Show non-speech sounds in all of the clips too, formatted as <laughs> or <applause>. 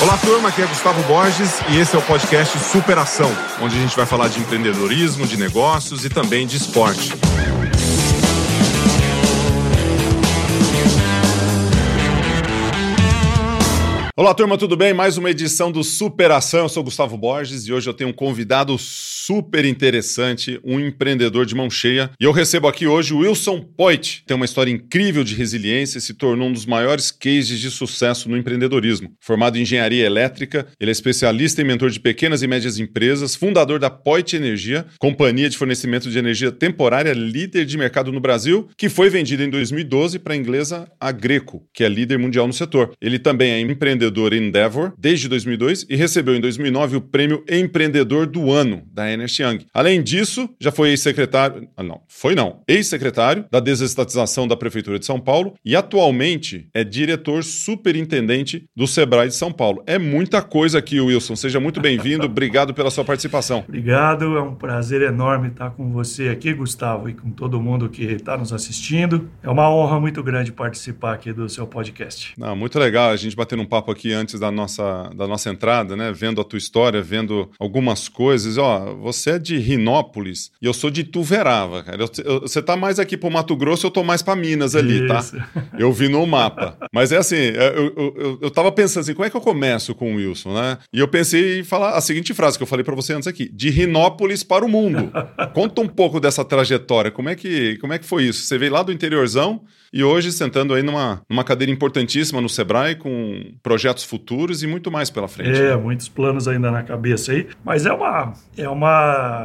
Olá, turma, aqui é Gustavo Borges e esse é o podcast Superação, onde a gente vai falar de empreendedorismo, de negócios e também de esporte. Olá, turma, tudo bem? Mais uma edição do Superação. Eu sou Gustavo Borges e hoje eu tenho um convidado super interessante, um empreendedor de mão cheia. E eu recebo aqui hoje o Wilson Poit. Tem uma história incrível de resiliência e se tornou um dos maiores cases de sucesso no empreendedorismo. Formado em engenharia elétrica, ele é especialista em mentor de pequenas e médias empresas, fundador da Poit Energia, companhia de fornecimento de energia temporária líder de mercado no Brasil, que foi vendida em 2012 para a inglesa Agreco, que é líder mundial no setor. Ele também é empreendedor Endeavor desde 2002 e recebeu em 2009 o prêmio Empreendedor do Ano da Ernest Young. Além disso, já foi ex-secretário, ah, não, foi não, ex-secretário da desestatização da Prefeitura de São Paulo e atualmente é diretor superintendente do Sebrae de São Paulo. É muita coisa aqui, Wilson. Seja muito bem-vindo. <laughs> Obrigado pela sua participação. Obrigado. É um prazer enorme estar com você aqui, Gustavo, e com todo mundo que está nos assistindo. É uma honra muito grande participar aqui do seu podcast. Não, muito legal a gente batendo um papo aqui antes da nossa, da nossa entrada, né? Vendo a tua história, vendo algumas coisas. Ó, você é de Rinópolis e eu sou de Tuverava, cara. Eu, eu, você tá mais aqui pro Mato Grosso, eu tô mais para Minas ali, tá? Isso. tá? <laughs> Eu vi no mapa. Mas é assim, é, eu, eu, eu tava pensando assim, como é que eu começo com o Wilson, né? E eu pensei em falar a seguinte frase que eu falei para você antes aqui: de Rinópolis para o mundo. <laughs> Conta um pouco dessa trajetória. Como é que, como é que foi isso? Você veio lá do interiorzão e hoje sentando aí numa, numa cadeira importantíssima no Sebrae com projetos futuros e muito mais pela frente. É, né? muitos planos ainda na cabeça aí, mas é uma, é uma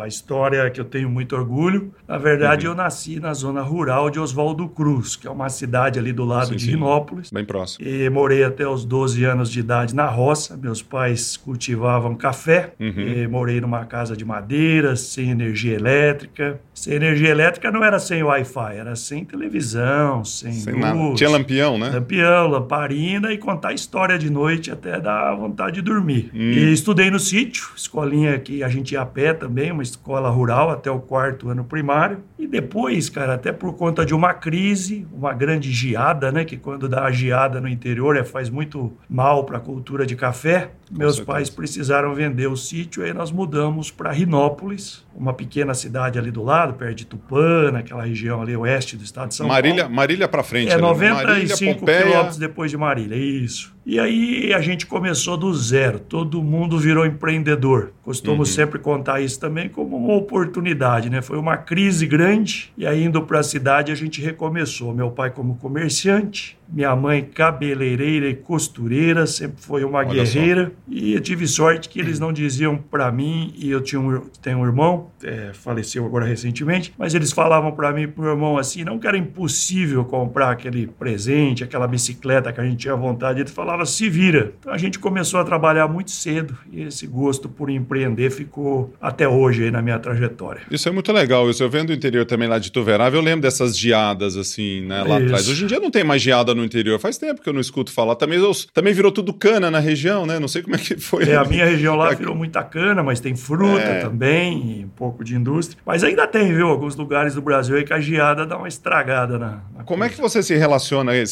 história que eu tenho muito orgulho. Na verdade, uhum. eu nasci na zona rural de Oswaldo Cruz, que é uma cidade ali do lado sim, de sim. Rinópolis. Bem próximo. E morei até os 12 anos de idade na roça. Meus pais cultivavam café. Uhum. morei numa casa de madeira, sem energia elétrica. Sem energia elétrica não era sem Wi-Fi, era sem televisão, sem, sem luz. Nada. Tinha lampião, né? Lampião, lamparina e contar história de noite até dar vontade de dormir. Hum. E estudei no sítio, escolinha que a gente ia a pé também, uma escola rural até o quarto ano primário. E depois, cara, até por conta de uma crise, uma grande geada, né? Que quando dá a geada no interior é, faz muito mal para a cultura de café. Meus pais precisaram vender o sítio, aí nós mudamos para Rinópolis, uma pequena cidade ali do lado, perto de Tupã, naquela região ali oeste do estado de São Marília, Paulo. Marília para frente. É, ali, 95 né? quilômetros depois de Marília, isso. E aí a gente começou do zero, todo mundo virou empreendedor. Costumo uhum. sempre contar isso também como uma oportunidade, né? Foi uma crise grande e aí indo para a cidade a gente recomeçou. Meu pai como comerciante, minha mãe cabeleireira e costureira, sempre foi uma Olha guerreira. Só. E eu tive sorte que eles não diziam para mim, e eu tinha um, tenho um irmão, é, faleceu agora recentemente, mas eles falavam para mim e pro meu irmão assim, não que era impossível comprar aquele presente, aquela bicicleta que a gente tinha vontade. Ele falava, se vira. Então a gente começou a trabalhar muito cedo e esse gosto por empreender ficou até hoje aí na minha trajetória. Isso é muito legal. Isso eu vendo o interior também lá de Tuverável, eu lembro dessas geadas assim, né, lá Isso. atrás. Hoje em dia não tem mais geada no interior. Faz tempo que eu não escuto falar. Também, também virou tudo cana na região, né? Não sei como é que foi. É, a minha região lá <laughs> virou muita cana, mas tem fruta é. também, um pouco de indústria. Mas ainda tem, viu? Alguns lugares do Brasil aí que a geada dá uma estragada na. na como coisa. é que você se relaciona aí,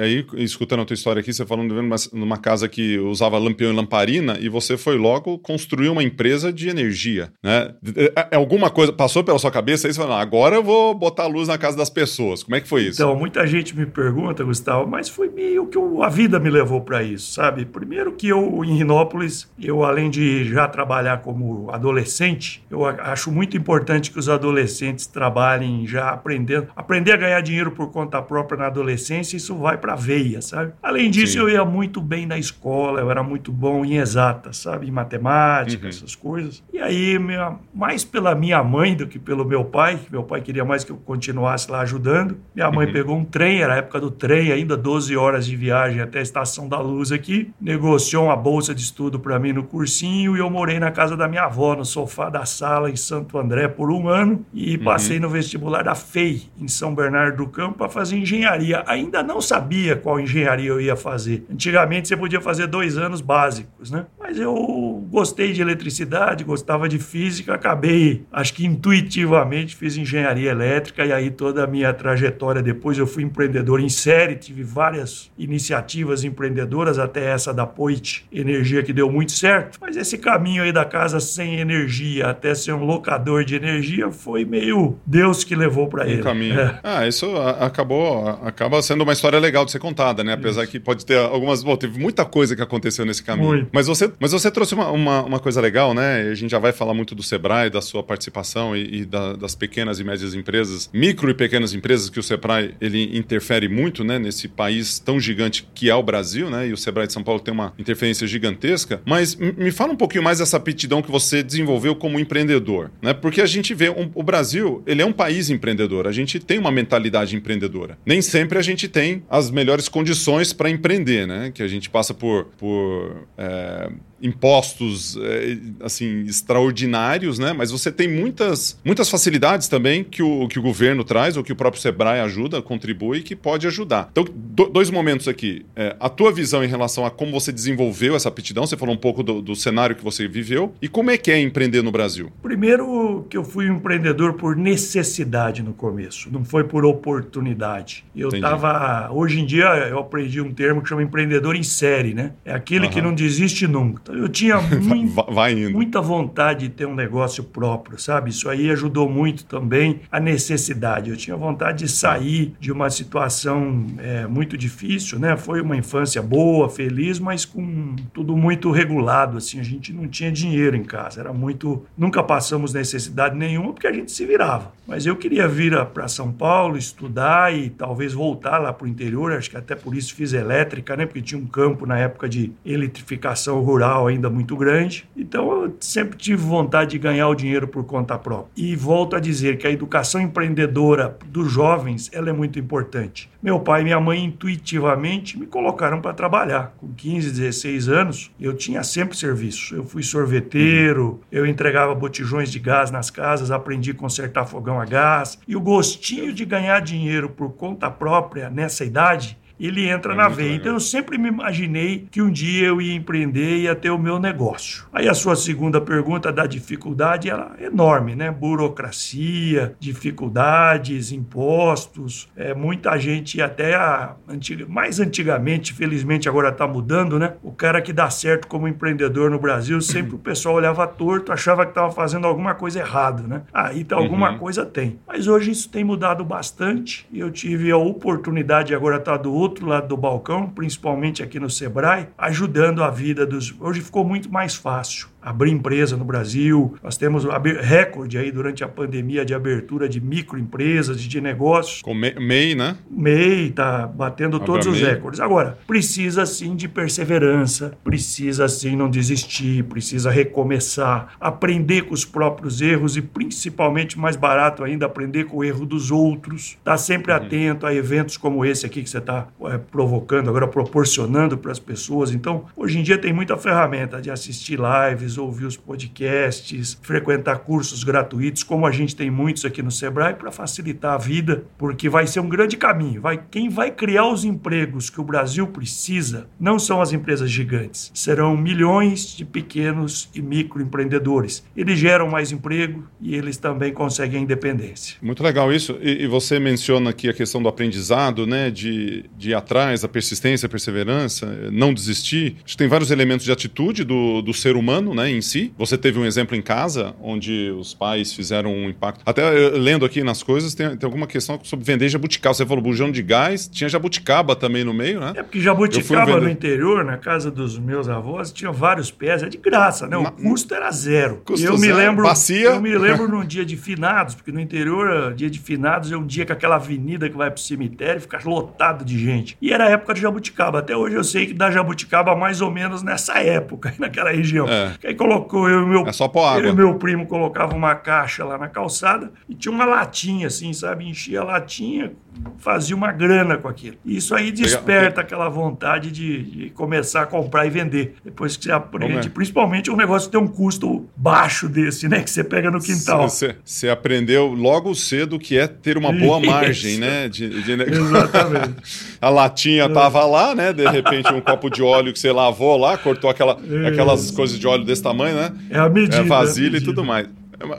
aí, escutando a tua história aqui, você falando numa, numa casa que usava lampião e lamparina e você foi logo construir uma empresa de energia, né? É, é alguma coisa passou pela sua cabeça aí você falou, agora eu vou botar a luz na casa das pessoas. Como é que foi isso? Então, muita gente me pergunta, Gustavo, mas foi meio que eu, a vida me levou para isso, sabe? Primeiro que eu, em Rinópolis, eu além de já trabalhar como adolescente, eu acho muito importante que os adolescentes trabalhem já aprendendo, aprender a ganhar dinheiro por conta própria na adolescência, isso vai para veia, sabe? Além disso, Sim. eu ia muito bem na escola, eu era muito bom em exatas, sabe? Em matemática, uhum. essas coisas. E aí, minha, mais pela minha mãe do que pelo meu pai, meu pai queria mais que eu continuasse lá ajudando. Minha mãe uhum. pegou um trem, era a época do trem, ainda 12 horas de viagem até a Estação da Luz aqui, negociou uma bolsa de estudo para mim no cursinho e eu morei na casa da minha avó, no sofá da sala em Santo André por um ano e uhum. passei no vestibular da FEI, em São Bernardo do Campo, para fazer engenharia. Ainda não sabia qual engenharia eu ia fazer. Antigamente você podia fazer dois anos básicos, né? Mas eu gostei de eletricidade, gostava de física, acabei, acho que intuitivamente fiz engenharia elétrica e aí toda a minha trajetória depois eu fui empreendedor em série, tive várias iniciativas empreendedoras, até essa da Poit Energia que deu muito certo. Mas esse caminho aí da casa sem energia até ser um locador de energia foi meio Deus que levou para ele. caminho. É. Ah, isso acabou, acaba sendo uma história legal de ser contada, né? Apesar isso. que pode ter algumas, bom, teve muita coisa que aconteceu nesse caminho. Muito. Mas você, mas você trouxe uma, uma, uma, coisa legal, né? A gente já vai falar muito do Sebrae, da sua participação e, e da, das pequenas e médias empresas, micro e pequenas empresas que o Sebrae ele interfere muito, né? Nesse país tão gigante que é o Brasil, né? E o Sebrae de São Paulo tem uma interferência gigantesca. Mas me fala um pouquinho mais dessa aptidão que você desenvolveu como empreendedor, né? Porque a gente vê um, o Brasil, ele é um país empreendedor. A gente tem uma mentalidade empreendedora. Nem sempre a gente tem as melhores condições para empreender, né? Que a gente passa por, por é, impostos é, assim extraordinários, né? Mas você tem muitas, muitas facilidades também que o, que o governo traz ou que o próprio Sebrae ajuda, contribui, que pode ajudar. Então, do, dois momentos aqui. É, a tua visão em relação a como você desenvolveu essa aptidão, você falou um pouco do, do, cenário que você viveu e como é que é empreender no Brasil? Primeiro que eu fui um empreendedor por necessidade no começo, não foi por oportunidade. Eu estava hoje em dia eu aprendi um termo que chama empreendedor em série, né? É aquele uhum. que não desiste nunca. Eu tinha <laughs> muito, muita vontade de ter um negócio próprio, sabe? Isso aí ajudou muito também a necessidade. Eu tinha vontade de sair de uma situação é, muito difícil, né? Foi uma infância boa, feliz, mas com tudo muito regulado, assim. A gente não tinha dinheiro em casa, era muito... Nunca passamos necessidade nenhuma porque a gente se virava. Mas eu queria vir para São Paulo, estudar e talvez voltar lá para o interior, acho que até por isso fiz elétrica, né? Porque tinha um campo na época de eletrificação rural ainda muito grande. Então eu sempre tive vontade de ganhar o dinheiro por conta própria. E volto a dizer que a educação empreendedora dos jovens ela é muito importante. Meu pai e minha mãe intuitivamente me colocaram para trabalhar. Com 15, 16 anos, eu tinha sempre serviço. Eu fui sorveteiro, eu entregava botijões de gás nas casas, aprendi a consertar fogão a gás. E o gostinho de ganhar dinheiro por conta própria nessa idade ele entra é na veia. Então eu sempre me imaginei que um dia eu ia empreender e ia ter o meu negócio. Aí a sua segunda pergunta da dificuldade ela é enorme, né? Burocracia, dificuldades, impostos. É, muita gente até a, antiga, mais antigamente, felizmente agora está mudando, né? O cara que dá certo como empreendedor no Brasil, <clears throat> sempre o pessoal olhava torto, achava que estava fazendo alguma coisa errada, né? Aí tá, alguma uhum. coisa tem. Mas hoje isso tem mudado bastante e eu tive a oportunidade agora estar tá do outro outro lado do balcão, principalmente aqui no Sebrae, ajudando a vida dos. Hoje ficou muito mais fácil abrir empresa no Brasil. Nós temos recorde aí durante a pandemia de abertura de microempresas, de negócios. Com MEI, né? MEI está batendo Abra todos MEI. os recordes. Agora, precisa sim de perseverança, precisa sim não desistir, precisa recomeçar, aprender com os próprios erros e principalmente mais barato ainda aprender com o erro dos outros. Estar tá sempre uhum. atento a eventos como esse aqui que você está é, provocando, agora proporcionando para as pessoas. Então, hoje em dia tem muita ferramenta de assistir lives lives, ouvir os podcasts, frequentar cursos gratuitos, como a gente tem muitos aqui no Sebrae, para facilitar a vida, porque vai ser um grande caminho. Vai, quem vai criar os empregos que o Brasil precisa não são as empresas gigantes, serão milhões de pequenos e microempreendedores. Eles geram mais emprego e eles também conseguem a independência. Muito legal isso. E, e você menciona aqui a questão do aprendizado, né, de, de ir atrás, a persistência, a perseverança, não desistir. Acho que tem vários elementos de atitude do, do ser humano, né? Né, em si. Você teve um exemplo em casa onde os pais fizeram um impacto. Até eh, lendo aqui nas coisas, tem, tem alguma questão sobre vender jabuticaba. Você falou bujão de gás, tinha jabuticaba também no meio, né? É porque jabuticaba vender... no interior, na casa dos meus avós, tinha vários pés, é de graça, né? O na... custo era zero. Custo eu zero. me lembro, Bacia. eu me lembro num dia de finados, porque no interior, dia de finados é um dia que aquela avenida que vai pro cemitério fica lotado de gente. E era a época de jabuticaba. Até hoje eu sei que dá jabuticaba mais ou menos nessa época, <laughs> naquela região. É Aí colocou eu e meu, é só pôr água. eu e meu primo colocava uma caixa lá na calçada e tinha uma latinha assim, sabe? Enchia a latinha, fazia uma grana com aquilo. E isso aí desperta aquela vontade de, de, começar a comprar e vender. Depois que você aprende, é? principalmente um negócio que tem um custo baixo desse, né? Que você pega no quintal. Você, você aprendeu logo cedo que é ter uma boa margem, né? De, de... Exatamente. <laughs> a latinha tava lá, né? De repente um copo de óleo que você lavou lá, cortou aquela, aquelas coisas de óleo desse tamanho, né? É a medida. É vasilha é a medida. e tudo mais.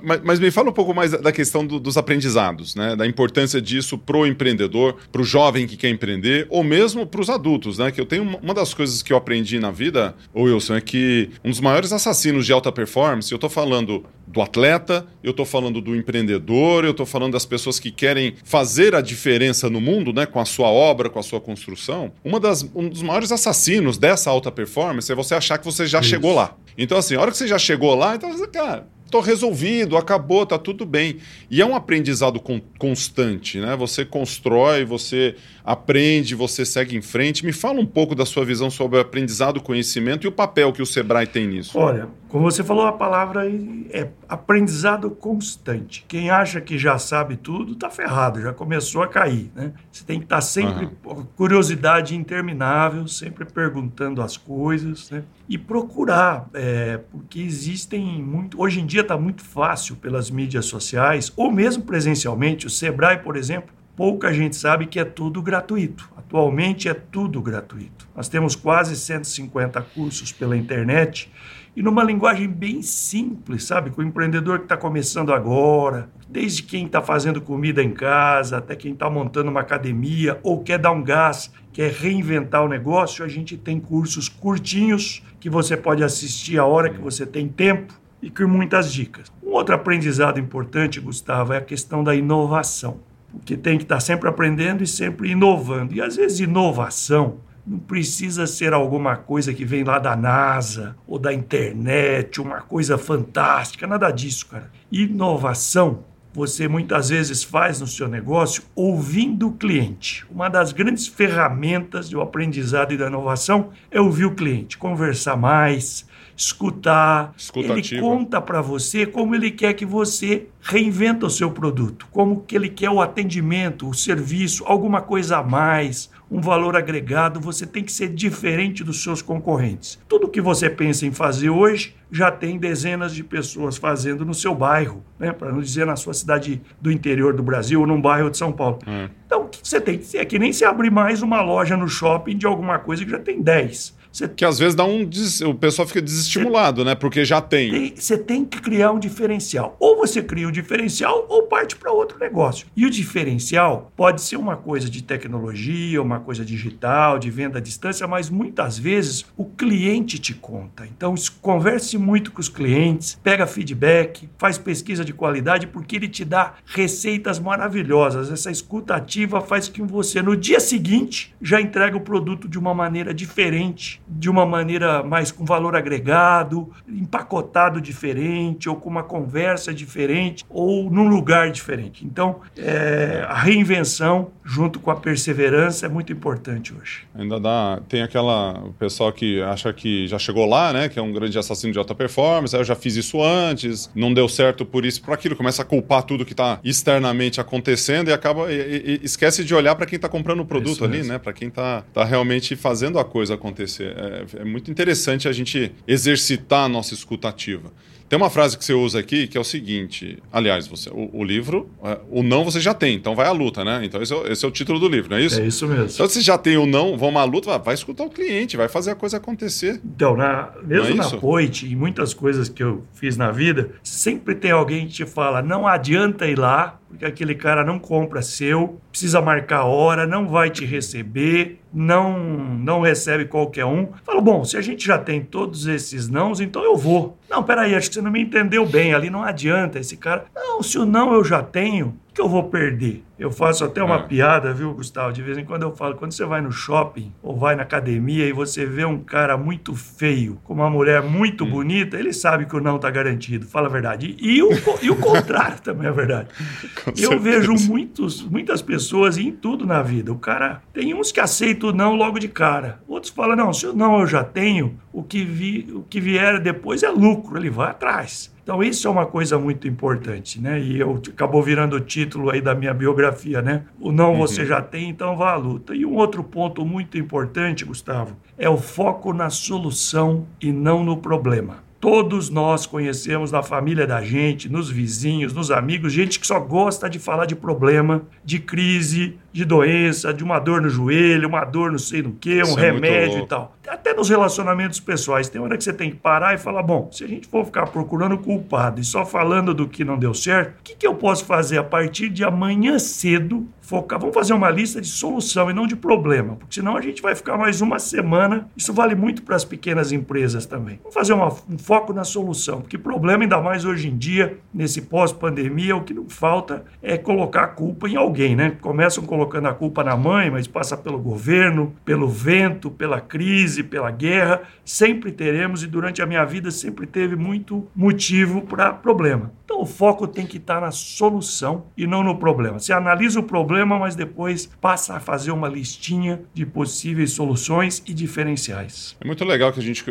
Mas, mas, me fala um pouco mais da questão do, dos aprendizados, né? Da importância disso para o empreendedor, para o jovem que quer empreender, ou mesmo para os adultos, né? Que eu tenho uma, uma, das coisas que eu aprendi na vida, Wilson, é que um dos maiores assassinos de alta performance, eu estou falando do atleta, eu estou falando do empreendedor, eu estou falando das pessoas que querem fazer a diferença no mundo, né? Com a sua obra, com a sua construção. Uma das, um dos maiores assassinos dessa alta performance é você achar que você já Isso. chegou lá. Então, assim, a hora que você já chegou lá, então, cara, tô resolvido, acabou, tá tudo bem. E é um aprendizado con constante, né? Você constrói, você aprende, você segue em frente. Me fala um pouco da sua visão sobre o aprendizado, conhecimento e o papel que o Sebrae tem nisso. Olha, como você falou, a palavra é aprendizado constante. Quem acha que já sabe tudo, tá ferrado, já começou a cair, né? Você tem que estar tá sempre uhum. curiosidade interminável, sempre perguntando as coisas, né? E procurar, é, porque existem muito. Hoje em dia está muito fácil pelas mídias sociais, ou mesmo presencialmente. O Sebrae, por exemplo, pouca gente sabe que é tudo gratuito. Atualmente é tudo gratuito. Nós temos quase 150 cursos pela internet e numa linguagem bem simples, sabe? Com o empreendedor que está começando agora, desde quem está fazendo comida em casa, até quem está montando uma academia ou quer dar um gás, quer reinventar o negócio, a gente tem cursos curtinhos que você pode assistir a hora que você tem tempo e com muitas dicas. Um outro aprendizado importante, Gustavo, é a questão da inovação, porque tem que estar sempre aprendendo e sempre inovando. E às vezes inovação não precisa ser alguma coisa que vem lá da NASA ou da internet, uma coisa fantástica, nada disso, cara. Inovação você muitas vezes faz no seu negócio ouvindo o cliente. Uma das grandes ferramentas do aprendizado e da inovação é ouvir o cliente, conversar mais, escutar. Ele conta para você como ele quer que você reinventa o seu produto, como que ele quer o atendimento, o serviço, alguma coisa a mais, um valor agregado. Você tem que ser diferente dos seus concorrentes. Tudo que você pensa em fazer hoje já tem dezenas de pessoas fazendo no seu bairro, né? para não dizer na sua cidade do interior do Brasil ou num bairro de São Paulo. Hum. Então, o que você tem que ser? É que nem se abrir mais uma loja no shopping de alguma coisa que já tem 10. Você... Que às vezes dá um. O pessoal fica desestimulado, né? Porque já tem. Você tem que criar um diferencial. Ou você cria um diferencial ou parte para outro negócio. E o diferencial pode ser uma coisa de tecnologia, uma coisa digital, de venda à distância, mas muitas vezes o cliente te conta. Então, converse muito com os clientes, pega feedback, faz pesquisa de qualidade, porque ele te dá receitas maravilhosas. Essa escuta ativa faz com que você, no dia seguinte, já entregue o produto de uma maneira diferente de uma maneira mais com valor agregado, empacotado diferente, ou com uma conversa diferente, ou num lugar diferente. Então, é, a reinvenção junto com a perseverança é muito importante hoje. Ainda dá, tem aquela o pessoal que acha que já chegou lá, né, que é um grande assassino de alta performance, aí eu já fiz isso antes, não deu certo por isso, por aquilo, começa a culpar tudo que está externamente acontecendo e acaba e, e, esquece de olhar para quem está comprando o produto ali, né, para quem está tá realmente fazendo a coisa acontecer é, é, muito interessante a gente exercitar a nossa escutativa. Tem uma frase que você usa aqui que é o seguinte: aliás, você, o, o livro, é, o não você já tem, então vai à luta, né? Então esse é, esse é, o título do livro, não é isso? É isso mesmo. Então você já tem o não, vamos à luta, vai, escutar o cliente, vai fazer a coisa acontecer. Então, na, mesmo é na Poit e muitas coisas que eu fiz na vida, sempre tem alguém que te fala: não adianta ir lá, porque aquele cara não compra seu, precisa marcar hora, não vai te receber, não não recebe qualquer um. Falo, bom, se a gente já tem todos esses nãos, então eu vou. Não, peraí, acho que você não me entendeu bem, ali não adianta esse cara. Não, se o não eu já tenho, que eu vou perder? Eu faço até uma é. piada, viu, Gustavo? De vez em quando eu falo, quando você vai no shopping ou vai na academia e você vê um cara muito feio com uma mulher muito hum. bonita, ele sabe que o não está garantido, fala a verdade. E o, e o contrário <laughs> também é verdade. <laughs> Com eu certeza. vejo muitos, muitas pessoas em tudo na vida. O cara tem uns que aceitam o não logo de cara. Outros falam, não, se o não eu já tenho, o que, vi, o que vier depois é lucro, ele vai atrás. Então, isso é uma coisa muito importante, né? E eu, acabou virando o título aí da minha biografia, né? O não uhum. você já tem, então vá à luta. E um outro ponto muito importante, Gustavo, é o foco na solução e não no problema. Todos nós conhecemos na família da gente, nos vizinhos, nos amigos, gente que só gosta de falar de problema, de crise, de doença, de uma dor no joelho, uma dor não sei no que, um Isso é remédio é e tal. Até nos relacionamentos pessoais, tem hora que você tem que parar e falar: bom, se a gente for ficar procurando culpado e só falando do que não deu certo, o que, que eu posso fazer a partir de amanhã cedo focar, vamos fazer uma lista de solução e não de problema, porque senão a gente vai ficar mais uma semana. Isso vale muito para as pequenas empresas também. Vamos fazer uma, um foco na solução, porque problema, ainda mais hoje em dia, nesse pós-pandemia, o que não falta é colocar a culpa em alguém, né? Começam colocando a culpa na mãe, mas passa pelo governo, pelo vento, pela crise, pela guerra. Sempre teremos, e durante a minha vida sempre teve muito motivo para problema. Então o foco tem que estar na solução e não no problema. Você analisa o problema, mas depois passa a fazer uma listinha de possíveis soluções e diferenciais. É muito legal que a gente,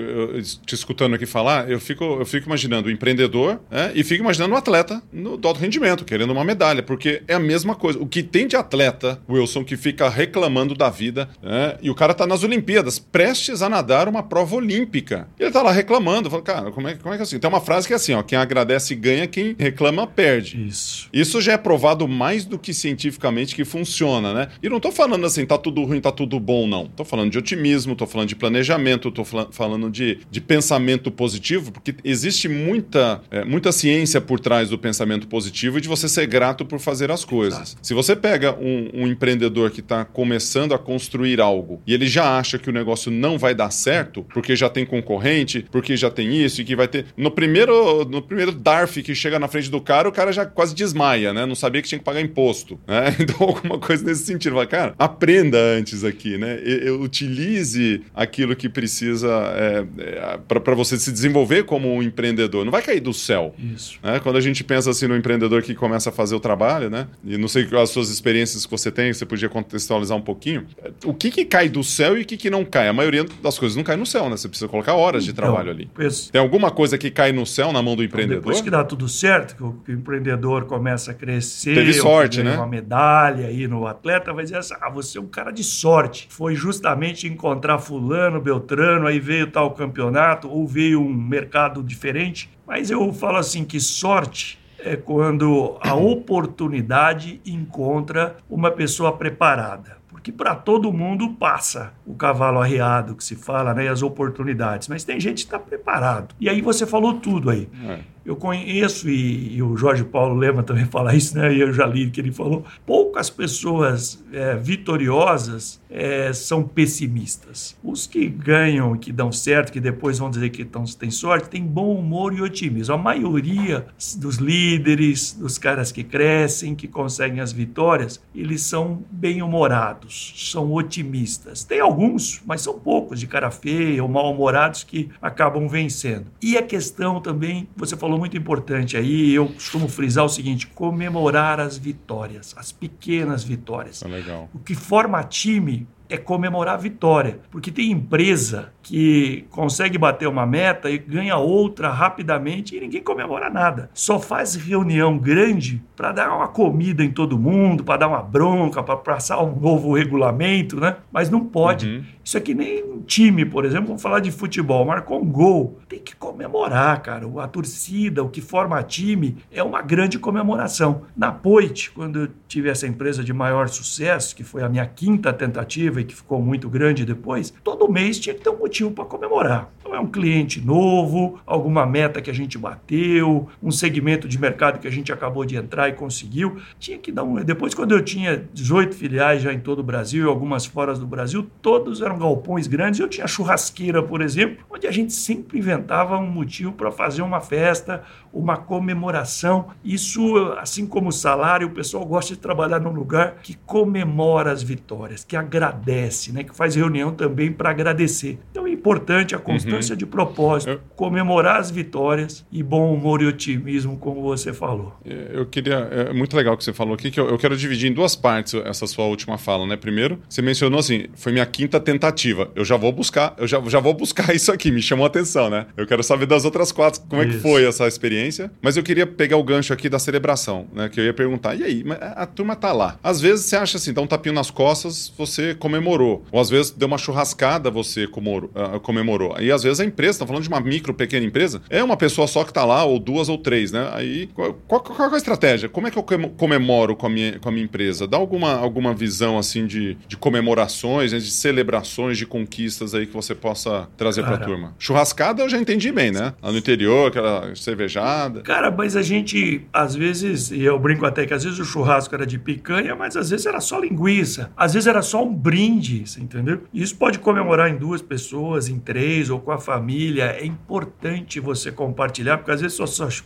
te escutando aqui falar, eu fico, eu fico imaginando o empreendedor né, e fico imaginando o atleta no alto rendimento, querendo uma medalha, porque é a mesma coisa. O que tem de atleta, Wilson, que fica reclamando da vida, né, e o cara tá nas Olimpíadas, prestes a nadar uma prova olímpica. E ele tá lá reclamando, fala, cara, como é, como é que é assim? Tem uma frase que é assim, ó, quem agradece ganha, quem reclama perde. Isso. Isso já é provado mais do que cientificamente que funciona, né? E não tô falando assim, tá tudo ruim, tá tudo bom, não. Tô falando de otimismo, tô falando de planejamento, tô falando de, de pensamento positivo, porque existe muita, é, muita ciência por trás do pensamento positivo e de você ser grato por fazer as coisas. Exato. Se você pega um, um empreendedor que está começando a construir algo e ele já acha que o negócio não vai dar certo, porque já tem concorrente, porque já tem isso e que vai ter. No primeiro, no primeiro DARF que chega na frente do cara, o cara já quase desmaia, né? Não sabia que tinha que pagar imposto, né? <laughs> Então, alguma coisa nesse sentido. Fala, cara, aprenda antes aqui, né? E, utilize aquilo que precisa é, é, para você se desenvolver como um empreendedor. Não vai cair do céu. Isso. Né? Quando a gente pensa assim no empreendedor que começa a fazer o trabalho, né? E não sei as suas experiências que você tem, você podia contextualizar um pouquinho. O que, que cai do céu e o que, que não cai? A maioria das coisas não cai no céu, né? Você precisa colocar horas de então, trabalho ali. Tem alguma coisa que cai no céu na mão do empreendedor? Então, depois que dá tudo certo, certo, que o, que o empreendedor começa a crescer, teve sorte, né? Uma medalha aí no atleta, vai dizer assim: ah, você é um cara de sorte. Foi justamente encontrar fulano, Beltrano, aí veio tal campeonato, ou veio um mercado diferente. Mas eu falo assim que sorte é quando a <clears throat> oportunidade encontra uma pessoa preparada porque para todo mundo passa o cavalo arreado que se fala, né, e as oportunidades, mas tem gente que está preparado. E aí você falou tudo aí. É. Eu conheço, e, e, o Jorge Paulo Lema também <laughs> fala isso, né? E eu já li que ele falou: poucas pessoas é, vitoriosas é, são pessimistas. Os que ganham, que dão certo, que depois vão dizer que tão, têm sorte, têm bom humor e otimismo. A maioria dos líderes, dos caras que crescem, que conseguem as vitórias, eles são bem-humorados, são otimistas. Tem alguns, mas são poucos, de cara feia ou mal-humorados, que acabam vencendo. E a questão também, você falou muito importante aí, eu costumo frisar o seguinte: comemorar as vitórias, as pequenas vitórias. É legal. O que forma time é comemorar a vitória. Porque tem empresa que consegue bater uma meta e ganha outra rapidamente e ninguém comemora nada. Só faz reunião grande para dar uma comida em todo mundo, para dar uma bronca, para passar um novo regulamento, né? Mas não pode. Uhum. Isso aqui nem um time, por exemplo, vamos falar de futebol, marcou um gol, tem que comemorar, cara. A torcida, o que forma time, é uma grande comemoração. Na Poit, quando eu tive essa empresa de maior sucesso, que foi a minha quinta tentativa e que ficou muito grande depois, todo mês tinha que ter um motivo para comemorar. Então é um cliente novo, alguma meta que a gente bateu, um segmento de mercado que a gente acabou de entrar e conseguiu. Tinha que dar um. Depois, quando eu tinha 18 filiais já em todo o Brasil e algumas fora do Brasil, todos eram galpões grandes. Eu tinha churrasqueira, por exemplo, onde a gente sempre inventava um motivo para fazer uma festa, uma comemoração. Isso, assim como o salário, o pessoal gosta de trabalhar num lugar que comemora as vitórias, que agradece, né? que faz reunião também para agradecer. Então é importante a constância uhum. De propósito, comemorar as vitórias e bom humor e otimismo, como você falou. É, eu queria. É muito legal que você falou aqui, que eu, eu quero dividir em duas partes essa sua última fala, né? Primeiro, você mencionou assim, foi minha quinta tentativa. Eu já vou buscar, eu já, já vou buscar <laughs> isso aqui, me chamou a atenção, né? Eu quero saber das outras quatro, como isso. é que foi essa experiência. Mas eu queria pegar o gancho aqui da celebração, né? Que eu ia perguntar, e aí, a, a turma tá lá. Às vezes você acha assim, dá um tapinho nas costas, você comemorou. Ou às vezes deu uma churrascada, você comemorou. Uh, comemorou. E às vezes a empresa, tá falando de uma micro, pequena empresa, é uma pessoa só que tá lá, ou duas ou três, né? Aí, qual, qual, qual é a estratégia? Como é que eu comemoro com a minha, com a minha empresa? Dá alguma, alguma visão, assim, de, de comemorações, né? de celebrações, de conquistas aí que você possa trazer para a turma? Churrascada eu já entendi bem, né? Lá no interior, aquela cervejada. Cara, mas a gente, às vezes, e eu brinco até que às vezes o churrasco era de picanha, mas às vezes era só linguiça. Às vezes era só um brinde, entendeu? Isso pode comemorar em duas pessoas, em três ou com a família. É importante você compartilhar, porque às vezes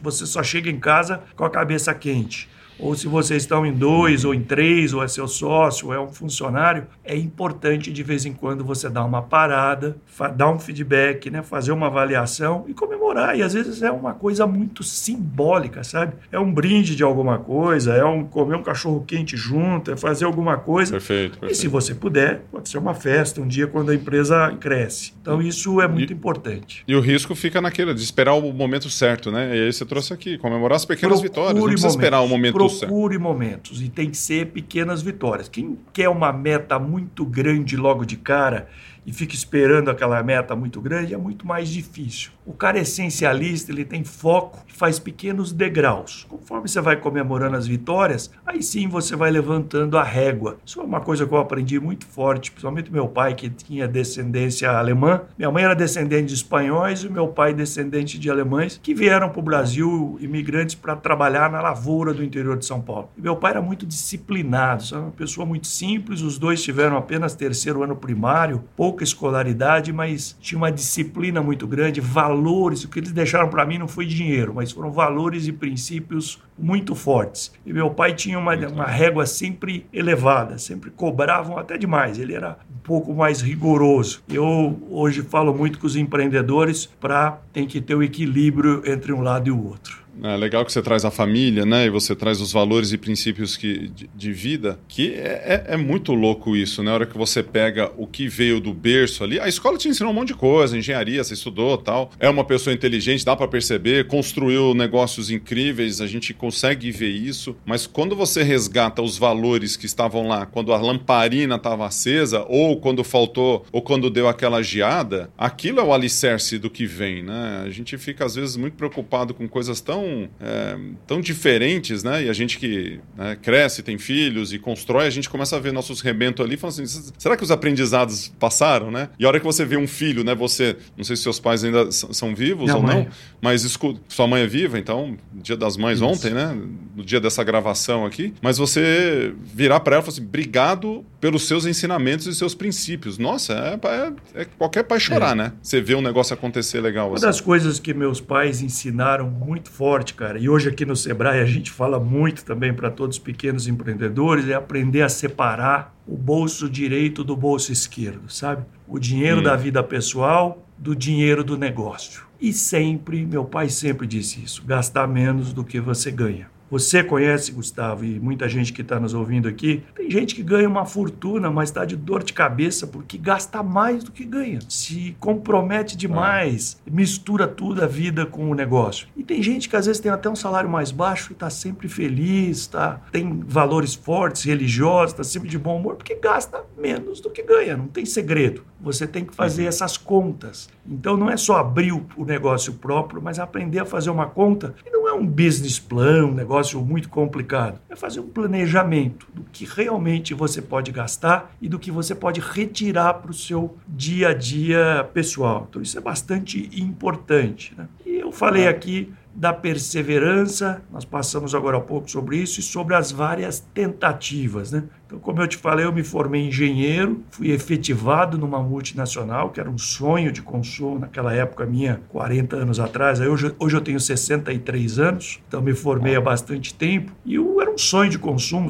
você só chega em casa com a cabeça quente ou se vocês estão em dois ou em três, ou é seu sócio, ou é um funcionário, é importante de vez em quando você dar uma parada, dar um feedback, né? fazer uma avaliação e comemorar. E às vezes é uma coisa muito simbólica, sabe? É um brinde de alguma coisa, é um comer um cachorro quente junto, é fazer alguma coisa. Perfeito, perfeito. E se você puder, pode ser uma festa, um dia quando a empresa cresce. Então isso é muito e, importante. E o risco fica naquele de esperar o momento certo, né? E aí você trouxe aqui, comemorar as pequenas Procure vitórias. Não precisa esperar o momento procure momentos e tem que ser pequenas vitórias. Quem quer uma meta muito grande logo de cara e fica esperando aquela meta muito grande, é muito mais difícil. O cara essencialista, ele tem foco, faz pequenos degraus. Conforme você vai comemorando as vitórias, aí sim você vai levantando a régua. Isso é uma coisa que eu aprendi muito forte, principalmente meu pai, que tinha descendência alemã. Minha mãe era descendente de espanhóis e meu pai descendente de alemães, que vieram para o Brasil, imigrantes, para trabalhar na lavoura do interior de São Paulo. E meu pai era muito disciplinado, sabe? uma pessoa muito simples, os dois tiveram apenas terceiro ano primário, pouco pouca escolaridade, mas tinha uma disciplina muito grande, valores. O que eles deixaram para mim não foi dinheiro, mas foram valores e princípios muito fortes. E meu pai tinha uma, uma régua sempre elevada, sempre cobravam até demais. Ele era um pouco mais rigoroso. Eu hoje falo muito com os empreendedores para tem que ter o equilíbrio entre um lado e o outro. É legal que você traz a família, né? E você traz os valores e princípios que, de, de vida, que é, é, é, muito louco isso, né? A hora que você pega o que veio do berço ali, a escola te ensinou um monte de coisa, engenharia, você estudou tal. É uma pessoa inteligente, dá para perceber, construiu negócios incríveis, a gente consegue ver isso. Mas quando você resgata os valores que estavam lá, quando a lamparina estava acesa, ou quando faltou, ou quando deu aquela geada, aquilo é o alicerce do que vem, né? A gente fica às vezes muito preocupado com coisas tão tão, é, tão diferentes, né? E a gente que né, cresce, tem filhos e constrói, a gente começa a ver nossos rebentos ali e fala assim: será que os aprendizados passaram, né? E a hora que você vê um filho, né? Você, não sei se seus pais ainda são vivos ou mãe. não, mas escuta, sua mãe é viva, então, dia das mães Isso. ontem, né? No dia dessa gravação aqui, mas você virar para ela e falar assim: obrigado pelos seus ensinamentos e seus princípios. Nossa, é, é, é qualquer pai chorar, é. né? Você vê um negócio acontecer legal. Uma assim. das coisas que meus pais ensinaram muito forte cara. E hoje aqui no Sebrae a gente fala muito também para todos os pequenos empreendedores é aprender a separar o bolso direito do bolso esquerdo, sabe? O dinheiro hum. da vida pessoal do dinheiro do negócio. E sempre, meu pai sempre disse isso, gastar menos do que você ganha. Você conhece, Gustavo, e muita gente que está nos ouvindo aqui, tem gente que ganha uma fortuna, mas está de dor de cabeça porque gasta mais do que ganha. Se compromete demais, é. mistura tudo a vida com o negócio. E tem gente que às vezes tem até um salário mais baixo e está sempre feliz, tá? tem valores fortes, religiosos, está sempre de bom humor, porque gasta menos do que ganha, não tem segredo. Você tem que fazer uhum. essas contas. Então não é só abrir o negócio próprio, mas aprender a fazer uma conta. E não é um business plan, um negócio negócio muito complicado. É fazer um planejamento do que realmente você pode gastar e do que você pode retirar para o seu dia a dia pessoal. Então, isso é bastante importante. Né? E eu falei aqui da perseverança, nós passamos agora há pouco sobre isso, e sobre as várias tentativas. Né? Então, como eu te falei, eu me formei engenheiro, fui efetivado numa multinacional, que era um sonho de consumo naquela época minha, 40 anos atrás. Aí hoje, hoje eu tenho 63 anos, então me formei há bastante tempo. E eu, era um sonho de consumo.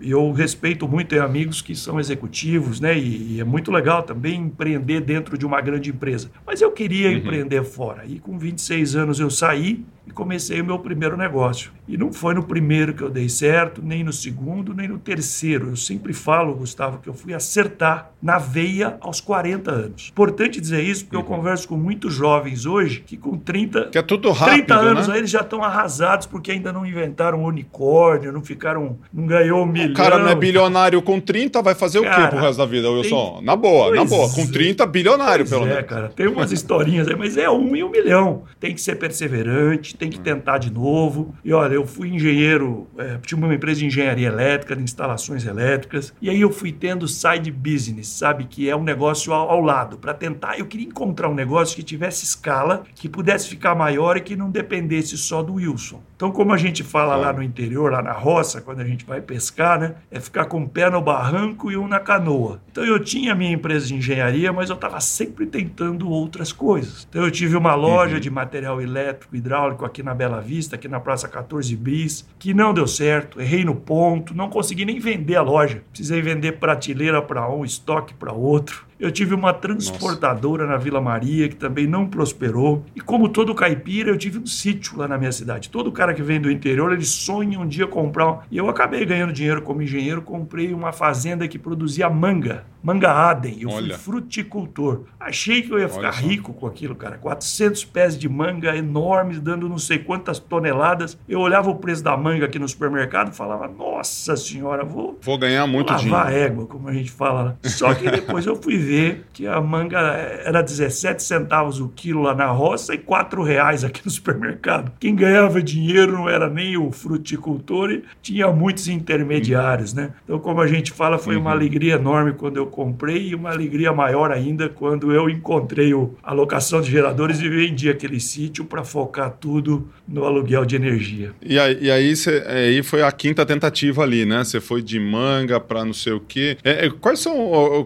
E eu respeito muito ter amigos que são executivos, né? E, e, é muito legal também empreender dentro de uma grande empresa. Mas eu queria uhum. empreender fora. E com 26 anos eu saí e comecei o meu primeiro negócio. E não foi no primeiro que eu dei certo, nem no segundo, nem no terceiro. Eu sempre falo, Gustavo, que eu fui acertar na veia aos 40 anos. Importante dizer isso, porque uhum. eu converso com muitos jovens hoje que com 30, que é tudo rápido, 30 anos né? aí eles já estão arrasados porque ainda não inventaram um unicórnio, não ficaram, não ganhou um milhão. O cara não é bilionário com 30, vai fazer cara, o quê pro resto da vida, Wilson? Tem... Na boa, na boa. Com 30, é. bilionário, pelo é, menos. É, cara, tem umas historinhas aí, mas é um em um milhão. Tem que ser perseverante, tem que tentar de novo. E olha, eu fui engenheiro, é, tinha uma empresa de engenharia elétrica, de instalações elétricas, e aí eu fui tendo side business, sabe? Que é um negócio ao, ao lado, para tentar. Eu queria encontrar um negócio que tivesse escala, que pudesse ficar maior e que não dependesse só do Wilson. Então, como a gente fala lá no interior, lá na roça, quando a gente vai pescar, né? É ficar com um pé no barranco e um na canoa. Então, eu tinha minha empresa de engenharia, mas eu estava sempre tentando outras coisas. Então, eu tive uma loja uhum. de material elétrico, hidráulico aqui na Bela Vista, aqui na Praça 14 Bis, que não deu certo, errei no ponto, não consegui nem vender a loja. Precisei vender prateleira para um, estoque para outro. Eu tive uma transportadora Nossa. na Vila Maria que também não prosperou. E como todo caipira, eu tive um sítio lá na minha cidade. Todo cara que vem do interior, ele sonha um dia comprar. E eu acabei ganhando dinheiro como engenheiro, comprei uma fazenda que produzia manga. Manga Aden. Eu Olha. fui fruticultor. Achei que eu ia ficar rico com aquilo, cara. 400 pés de manga enormes, dando não sei quantas toneladas. Eu olhava o preço da manga aqui no supermercado e falava: Nossa senhora, vou. Vou ganhar muito lavar dinheiro. égua, como a gente fala. Só que depois eu fui que a manga era 17 centavos o quilo lá na roça e 4 reais aqui no supermercado. Quem ganhava dinheiro não era nem o fruticultor e tinha muitos intermediários, né? Então, como a gente fala, foi uma uhum. alegria enorme quando eu comprei e uma alegria maior ainda quando eu encontrei a locação de geradores e vendi aquele sítio para focar tudo no aluguel de energia. E aí, e aí, cê, aí foi a quinta tentativa ali, né? Você foi de manga para não sei o quê. É, é, quais são.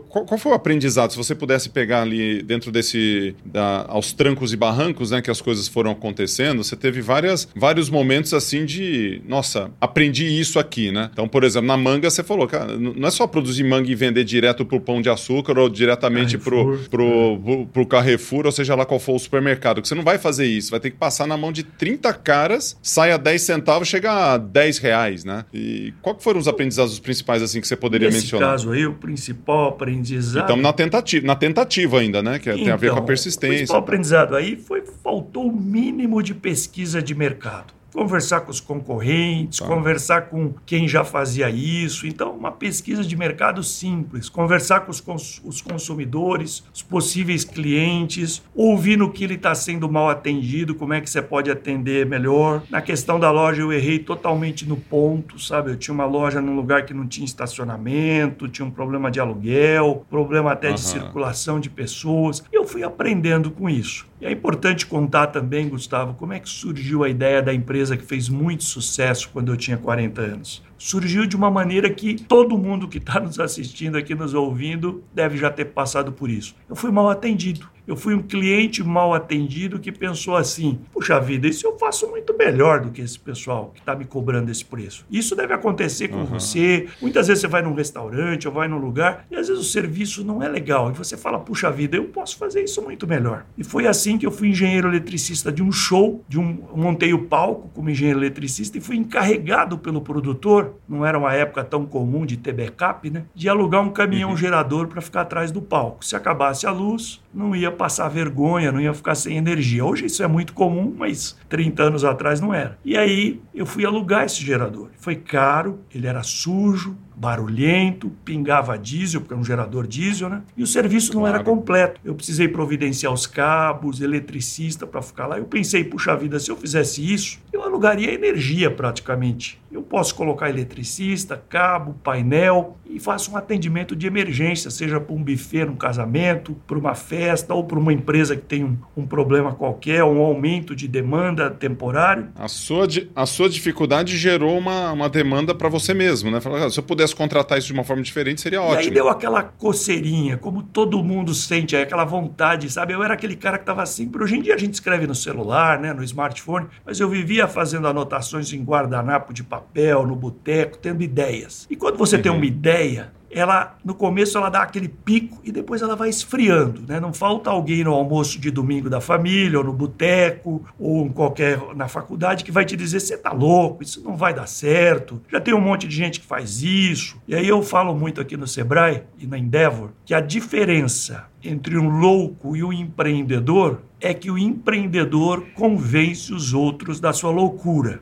Qual, qual foi o aprendizado? Aprendizado, se você pudesse pegar ali dentro desse, da, aos trancos e barrancos, né, que as coisas foram acontecendo, você teve várias, vários momentos assim de, nossa, aprendi isso aqui, né? Então, por exemplo, na manga você falou, cara, não é só produzir manga e vender direto pro pão de açúcar ou diretamente Carrefour, pro, pro, é. pro, pro Carrefour, ou seja lá qual for o supermercado, que você não vai fazer isso, vai ter que passar na mão de 30 caras, sai a 10 centavos, chega a 10 reais, né? E qual foram os aprendizados principais assim que você poderia Nesse mencionar? Nesse caso aí, o principal aprendizado... Estamos na tentativa, na tentativa ainda, né? Que então, tem a ver com a então, persistência. O principal aprendizado aí foi faltou o mínimo de pesquisa de mercado conversar com os concorrentes, tá. conversar com quem já fazia isso. Então, uma pesquisa de mercado simples, conversar com os, cons os consumidores, os possíveis clientes, ouvir no que ele está sendo mal atendido, como é que você pode atender melhor. Na questão da loja, eu errei totalmente no ponto, sabe? Eu tinha uma loja num lugar que não tinha estacionamento, tinha um problema de aluguel, problema até uhum. de circulação de pessoas. Eu fui aprendendo com isso. E é importante contar também, Gustavo, como é que surgiu a ideia da empresa que fez muito sucesso quando eu tinha 40 anos surgiu de uma maneira que todo mundo que está nos assistindo aqui, nos ouvindo, deve já ter passado por isso. Eu fui mal atendido. Eu fui um cliente mal atendido que pensou assim: puxa vida, isso eu faço muito melhor do que esse pessoal que está me cobrando esse preço. Isso deve acontecer com uhum. você. Muitas vezes você vai num restaurante ou vai num lugar e às vezes o serviço não é legal. E você fala: puxa vida, eu posso fazer isso muito melhor. E foi assim que eu fui engenheiro eletricista de um show, de um montei o palco como engenheiro eletricista e fui encarregado pelo produtor não era uma época tão comum de ter backup, né? De alugar um caminhão uhum. gerador para ficar atrás do palco. Se acabasse a luz, não ia passar vergonha, não ia ficar sem energia. Hoje isso é muito comum, mas 30 anos atrás não era. E aí eu fui alugar esse gerador. Foi caro, ele era sujo, barulhento, pingava diesel, porque é um gerador diesel, né? E o serviço não claro. era completo. Eu precisei providenciar os cabos, eletricista para ficar lá. Eu pensei, puxa vida, se eu fizesse isso, eu alugaria energia praticamente. Eu posso colocar eletricista, cabo, painel e faço um atendimento de emergência, seja para um buffet, um casamento, para uma festa ou para uma empresa que tem um, um, problema qualquer, um aumento de demanda temporário. A sua, a sua dificuldade gerou uma, uma demanda para você mesmo, né? Falar, ah, se eu pudesse contratar isso de uma forma diferente, seria ótimo. E aí deu aquela coceirinha, como todo mundo sente, aquela vontade, sabe? Eu era aquele cara que estava sempre. Hoje em dia a gente escreve no celular, né, no smartphone, mas eu vivia fazendo anotações em guardanapo de papel, no boteco, tendo ideias. E quando você uhum. tem uma ideia, ela no começo ela dá aquele pico e depois ela vai esfriando, né? Não falta alguém no almoço de domingo da família, ou no boteco, ou em qualquer na faculdade que vai te dizer você tá louco, isso não vai dar certo. Já tem um monte de gente que faz isso. E aí eu falo muito aqui no Sebrae e na Endeavor que a diferença entre um louco e um empreendedor é que o empreendedor convence os outros da sua loucura.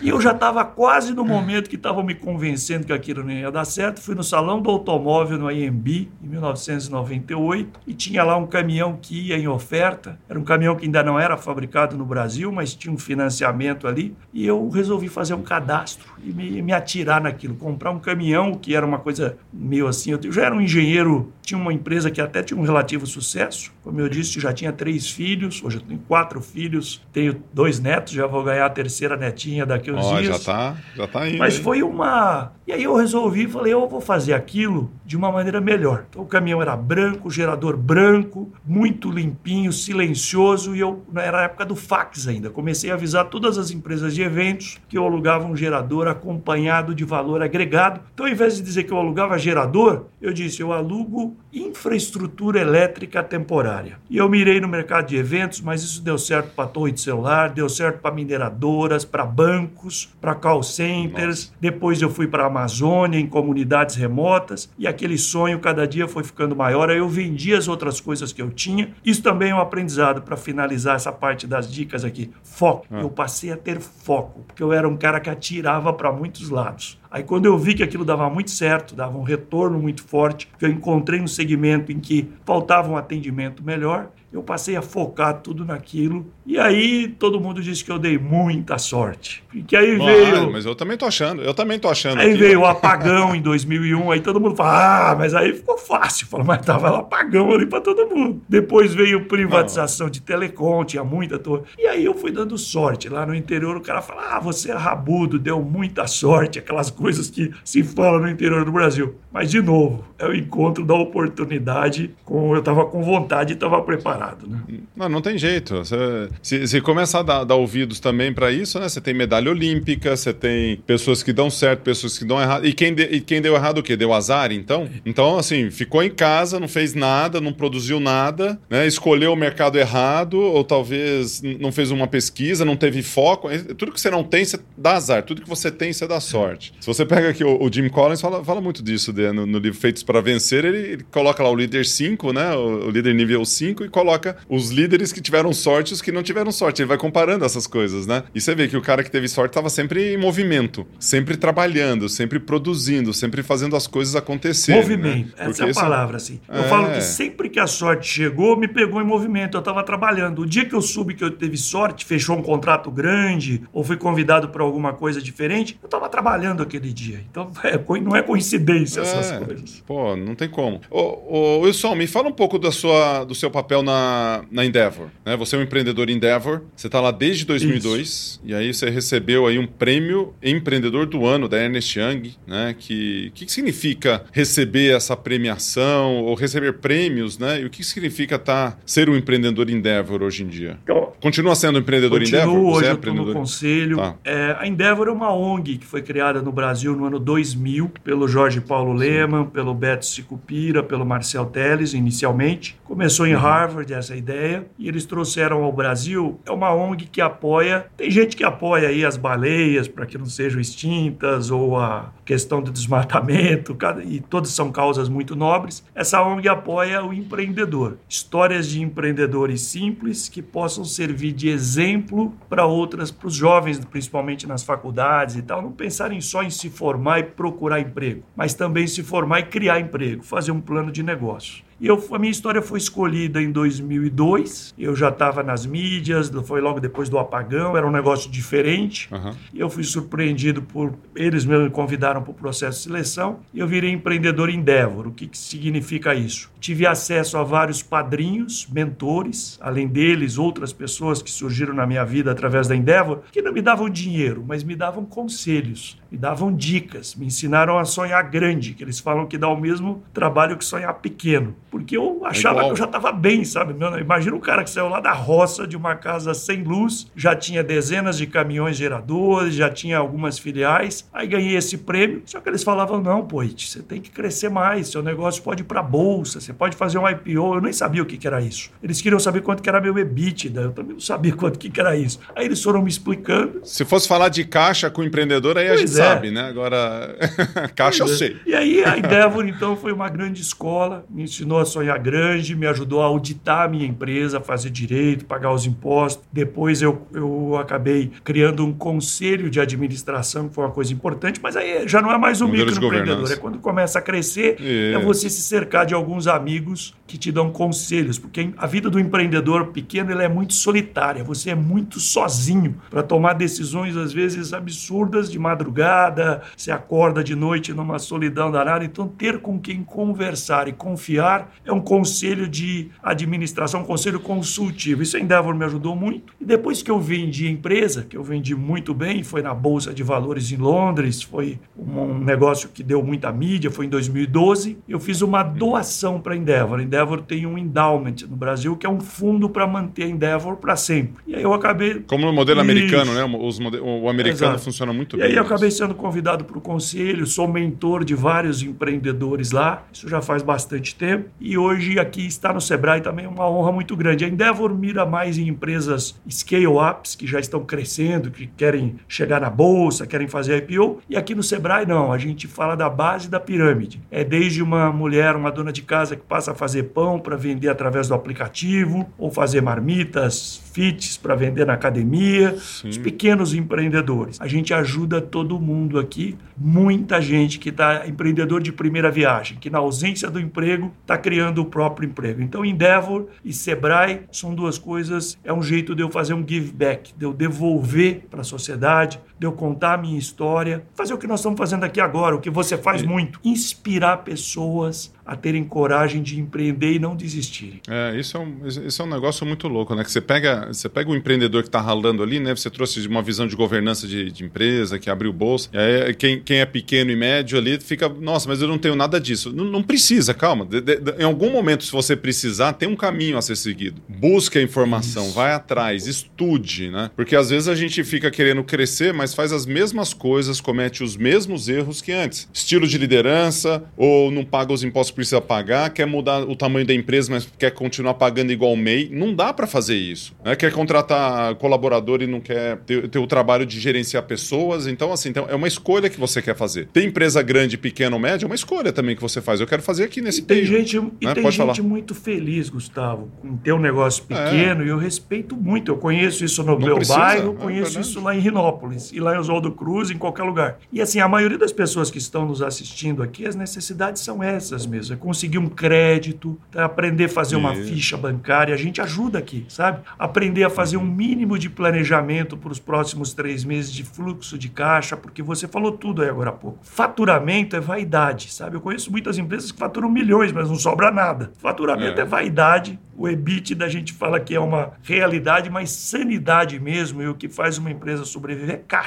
E eu já estava quase no momento que estavam me convencendo que aquilo não ia dar certo. Fui no Salão do Automóvel no IMB em 1998 e tinha lá um caminhão que ia em oferta. Era um caminhão que ainda não era fabricado no Brasil, mas tinha um financiamento ali. E eu resolvi fazer um cadastro e me, me atirar naquilo. Comprar um caminhão, que era uma coisa meio assim. Eu já era um engenheiro, tinha uma empresa que até tinha um relativo sucesso. Como eu disse, já tinha três filhos filhos, hoje eu tenho quatro filhos, tenho dois netos, já vou ganhar a terceira netinha daqui uns oh, dias. Já tá, já tá indo. Mas foi uma. E aí eu resolvi, falei, eu vou fazer aquilo de uma maneira melhor. Então o caminhão era branco, gerador branco, muito limpinho, silencioso, e eu era a época do fax ainda. Comecei a avisar todas as empresas de eventos que eu alugava um gerador acompanhado de valor agregado. Então, ao invés de dizer que eu alugava gerador, eu disse, eu alugo infraestrutura elétrica temporária. E eu mirei no mercado de eventos, mas isso deu certo para torre de celular, deu certo para mineradoras, para bancos, para call centers. Nossa. Depois eu fui para a Amazônia, em comunidades remotas, e aquele sonho cada dia foi ficando maior. Aí eu vendi as outras coisas que eu tinha. Isso também é um aprendizado para finalizar essa parte das dicas aqui. Foco. Ah. Eu passei a ter foco, porque eu era um cara que atirava para muitos lados. Aí quando eu vi que aquilo dava muito certo, dava um retorno muito forte, que eu encontrei um segmento em que faltava um atendimento melhor, eu passei a focar tudo naquilo. E aí todo mundo disse que eu dei muita sorte. Porque aí veio. Mas eu também tô achando, eu também tô achando. Aí aqui, veio o apagão em 2001, aí todo mundo fala, ah, mas aí ficou fácil. <laughs> Fala, mas tava lá apagão ali para todo mundo. Depois veio privatização Não. de telecom, tinha muita torre. E aí eu fui dando sorte. Lá no interior o cara fala, ah, você é rabudo, deu muita sorte, aquelas coisas que se fala no interior do Brasil. Mas, de novo, é o encontro da oportunidade com. Eu estava com vontade e estava preparado. Né? Não, não tem jeito. Você, se, se começar a dar, dar ouvidos também para isso, né? Você tem medalha olímpica, você tem pessoas que dão certo, pessoas que dão errado. E quem, de, e quem deu errado o quê? Deu azar, então? Então, assim, ficou em casa, não fez nada, não produziu nada, né? escolheu o mercado errado, ou talvez não fez uma pesquisa, não teve foco. É, tudo que você não tem, você dá azar. Tudo que você tem, você dá sorte. Se você pega aqui o, o Jim Collins, fala, fala muito disso de, no, no, livro Feitos para Vencer, ele, ele, coloca lá o líder 5, né? O, o, líder nível 5, e coloca os líderes que tiveram sorte e os que não tiveram sorte. Ele vai comparando essas coisas, né? E você vê que o cara que teve sorte estava sempre em movimento, sempre trabalhando, sempre produzindo, sempre fazendo as coisas acontecerem. Né? Movimento. Né? Essa é a palavra, assim. Eu é... falo que sempre que a sorte chegou, me pegou em movimento. Eu estava trabalhando. O dia que eu soube que eu teve sorte, fechou um contrato grande, ou fui convidado para alguma coisa diferente, eu estava trabalhando aquele dia. Então, <laughs> é, não é coincidência é, essas coisas. Pô, não tem como. Ô, ô, Wilson, me fala um pouco da sua, do seu papel na, na Endeavor. Né? Você é um empreendedor Endeavor, você está lá desde 2002, Isso. e aí você recebeu aí um prêmio Empreendedor do Ano da Ernest Young, né? Que que, que significa receber essa premiação ou receber prêmios, né? E o que significa tá, ser um empreendedor Endeavor hoje em dia? Então, Continua sendo um empreendedor Continuo, Endeavor? Hoje é eu estou no conselho. Tá. É, a Endeavor é uma ONG que foi criada no Brasil no ano 2000 pelo Jorge Paulo Lehmann, pelo Beto Sicupira, pelo Marcel Teles, inicialmente. Começou em uhum. Harvard essa ideia e eles trouxeram ao Brasil. É uma ONG que apoia. Tem gente que apoia aí as baleias para que não sejam extintas ou a questão do desmatamento, e todas são causas muito nobres. Essa ONG apoia o empreendedor. Histórias de empreendedores simples que possam servir de exemplo para outras, para os jovens, principalmente nas faculdades e tal, não pensarem só em se formar e procurar emprego, mas também se formar e criar emprego, fazer um plano de negócio. E eu, a minha história foi escolhida em 2002. Eu já estava nas mídias, foi logo depois do apagão, era um negócio diferente. Uhum. Eu fui surpreendido por eles me convidaram para o processo de seleção e eu virei empreendedor Endeavor. O que, que significa isso? Tive acesso a vários padrinhos, mentores, além deles, outras pessoas que surgiram na minha vida através da Endeavor, que não me davam dinheiro, mas me davam conselhos, me davam dicas, me ensinaram a sonhar grande, que eles falam que dá o mesmo trabalho que sonhar pequeno. Porque eu achava é que eu já estava bem, sabe? Imagina um cara que saiu lá da roça de uma casa sem luz, já tinha dezenas de caminhões geradores, já tinha algumas filiais, aí ganhei esse prêmio. Só que eles falavam: não, Poit, você tem que crescer mais, seu negócio pode ir para bolsa, você pode fazer um IPO. Eu nem sabia o que, que era isso. Eles queriam saber quanto que era meu EBITDA, eu também não sabia quanto que, que era isso. Aí eles foram me explicando. Se fosse falar de caixa com o empreendedor, aí pois a gente é. sabe, né? Agora, <laughs> caixa pois eu é. sei. E aí a Endeavor, então, foi uma grande escola, me ensinou a sonhar grande, me ajudou a auditar a minha empresa, fazer direito, pagar os impostos. Depois eu, eu acabei criando um conselho de administração, que foi uma coisa importante, mas aí já não é mais um microempreendedor, é quando começa a crescer, é você se cercar de alguns amigos que te dão conselhos, porque a vida do empreendedor pequeno ela é muito solitária, você é muito sozinho para tomar decisões às vezes absurdas de madrugada, você acorda de noite numa solidão danada, então ter com quem conversar e confiar é um conselho de administração, um conselho consultivo. Isso a Endeavor me ajudou muito. E depois que eu vendi a empresa, que eu vendi muito bem, foi na Bolsa de Valores em Londres, foi um negócio que deu muita mídia, foi em 2012, eu fiz uma doação para a Endeavor. A Endeavor tem um endowment no Brasil, que é um fundo para manter a Endeavor para sempre. E aí eu acabei... Como no modelo Isso. americano, né? Os o americano Exato. funciona muito e bem. E aí eu acabei sendo convidado para o conselho, sou mentor de vários empreendedores lá, isso já faz bastante tempo. E hoje aqui está no Sebrae também é uma honra muito grande. A Endeavor mira mais em empresas scale-ups, que já estão crescendo, que querem chegar na bolsa, querem fazer IPO. E aqui no Sebrae não, a gente fala da base da pirâmide. É desde uma mulher, uma dona de casa que passa a fazer pão para vender através do aplicativo, ou fazer marmitas, fits para vender na academia, Sim. os pequenos empreendedores. A gente ajuda todo mundo aqui, muita gente que está empreendedor de primeira viagem, que na ausência do emprego está criando o próprio emprego. Então, Endeavor e Sebrae são duas coisas, é um jeito de eu fazer um give back, de eu devolver para a sociedade, de eu contar a minha história, fazer o que nós estamos fazendo aqui agora, o que você faz muito, inspirar pessoas a terem coragem de empreender e não desistirem. É, isso é um, isso é um negócio muito louco, né? Que você pega, você pega o empreendedor que está ralando ali, né? Você trouxe uma visão de governança de, de empresa, que abriu bolsa. E aí, quem, quem é pequeno e médio ali fica, nossa, mas eu não tenho nada disso. Não, não precisa, calma. De, de, em algum momento, se você precisar, tem um caminho a ser seguido. Busque a informação, isso. vai atrás, estude, né? Porque às vezes a gente fica querendo crescer, mas faz as mesmas coisas, comete os mesmos erros que antes. Estilo de liderança, ou não paga os impostos precisa pagar, quer mudar o tamanho da empresa, mas quer continuar pagando igual o MEI. Não dá para fazer isso. Né? Quer contratar colaborador e não quer ter, ter, o trabalho de gerenciar pessoas. Então, assim, então é uma escolha que você quer fazer. Tem empresa grande, pequena ou média, é uma escolha também que você faz. Eu quero fazer aqui nesse e tem gente né? E tem Pode gente falar. muito feliz, Gustavo, em ter um negócio é. pequeno, é. e eu respeito muito. Eu conheço isso no não meu precisa. bairro, é conheço isso lá em Rinópolis, e lá em Oswaldo Cruz, em qualquer lugar. E assim, a maioria das pessoas que estão nos assistindo aqui, as necessidades são essas mesmo é conseguir um crédito, tá? aprender a fazer uma ficha bancária. A gente ajuda aqui, sabe? Aprender a fazer um mínimo de planejamento para os próximos três meses de fluxo de caixa, porque você falou tudo aí agora há pouco. Faturamento é vaidade, sabe? Eu conheço muitas empresas que faturam milhões, mas não sobra nada. Faturamento é, é vaidade. O EBIT da gente fala que é uma realidade, mas sanidade mesmo. E o que faz uma empresa sobreviver é caixa.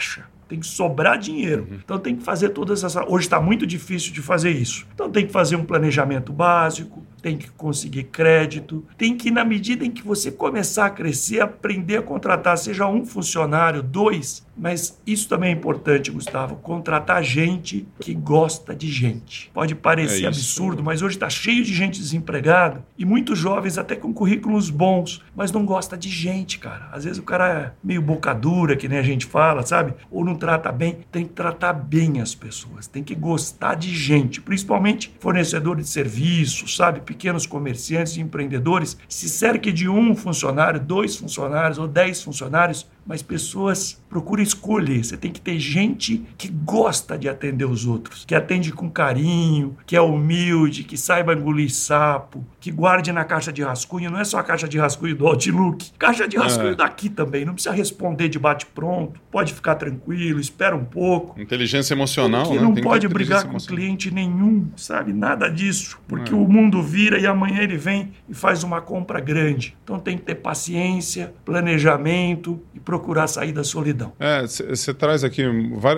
Tem que sobrar dinheiro. Uhum. Então tem que fazer todas essas. Hoje está muito difícil de fazer isso. Então tem que fazer um planejamento básico, tem que conseguir crédito, tem que, na medida em que você começar a crescer, aprender a contratar, seja um funcionário, dois. Mas isso também é importante, Gustavo, contratar gente que gosta de gente. Pode parecer é absurdo, mas hoje está cheio de gente desempregada e muitos jovens até com currículos bons, mas não gosta de gente, cara. Às vezes o cara é meio boca dura, que nem a gente fala, sabe? Ou não trata bem. Tem que tratar bem as pessoas, tem que gostar de gente, principalmente fornecedor de serviços, sabe? pequenos comerciantes e empreendedores se cerque de um funcionário, dois funcionários ou dez funcionários mas pessoas procuram escolher. Você tem que ter gente que gosta de atender os outros, que atende com carinho, que é humilde, que saiba engolir sapo, que guarde na caixa de rascunho. Não é só a caixa de rascunho do Outlook, caixa de rascunho é. daqui também. Não precisa responder de bate-pronto, pode ficar tranquilo, espera um pouco. Inteligência emocional, porque né? não tem pode brigar com cliente nenhum, sabe? Nada disso, porque é. o mundo vira e amanhã ele vem e faz uma compra grande. Então tem que ter paciência, planejamento e procurar sair da solidão. É, você traz aqui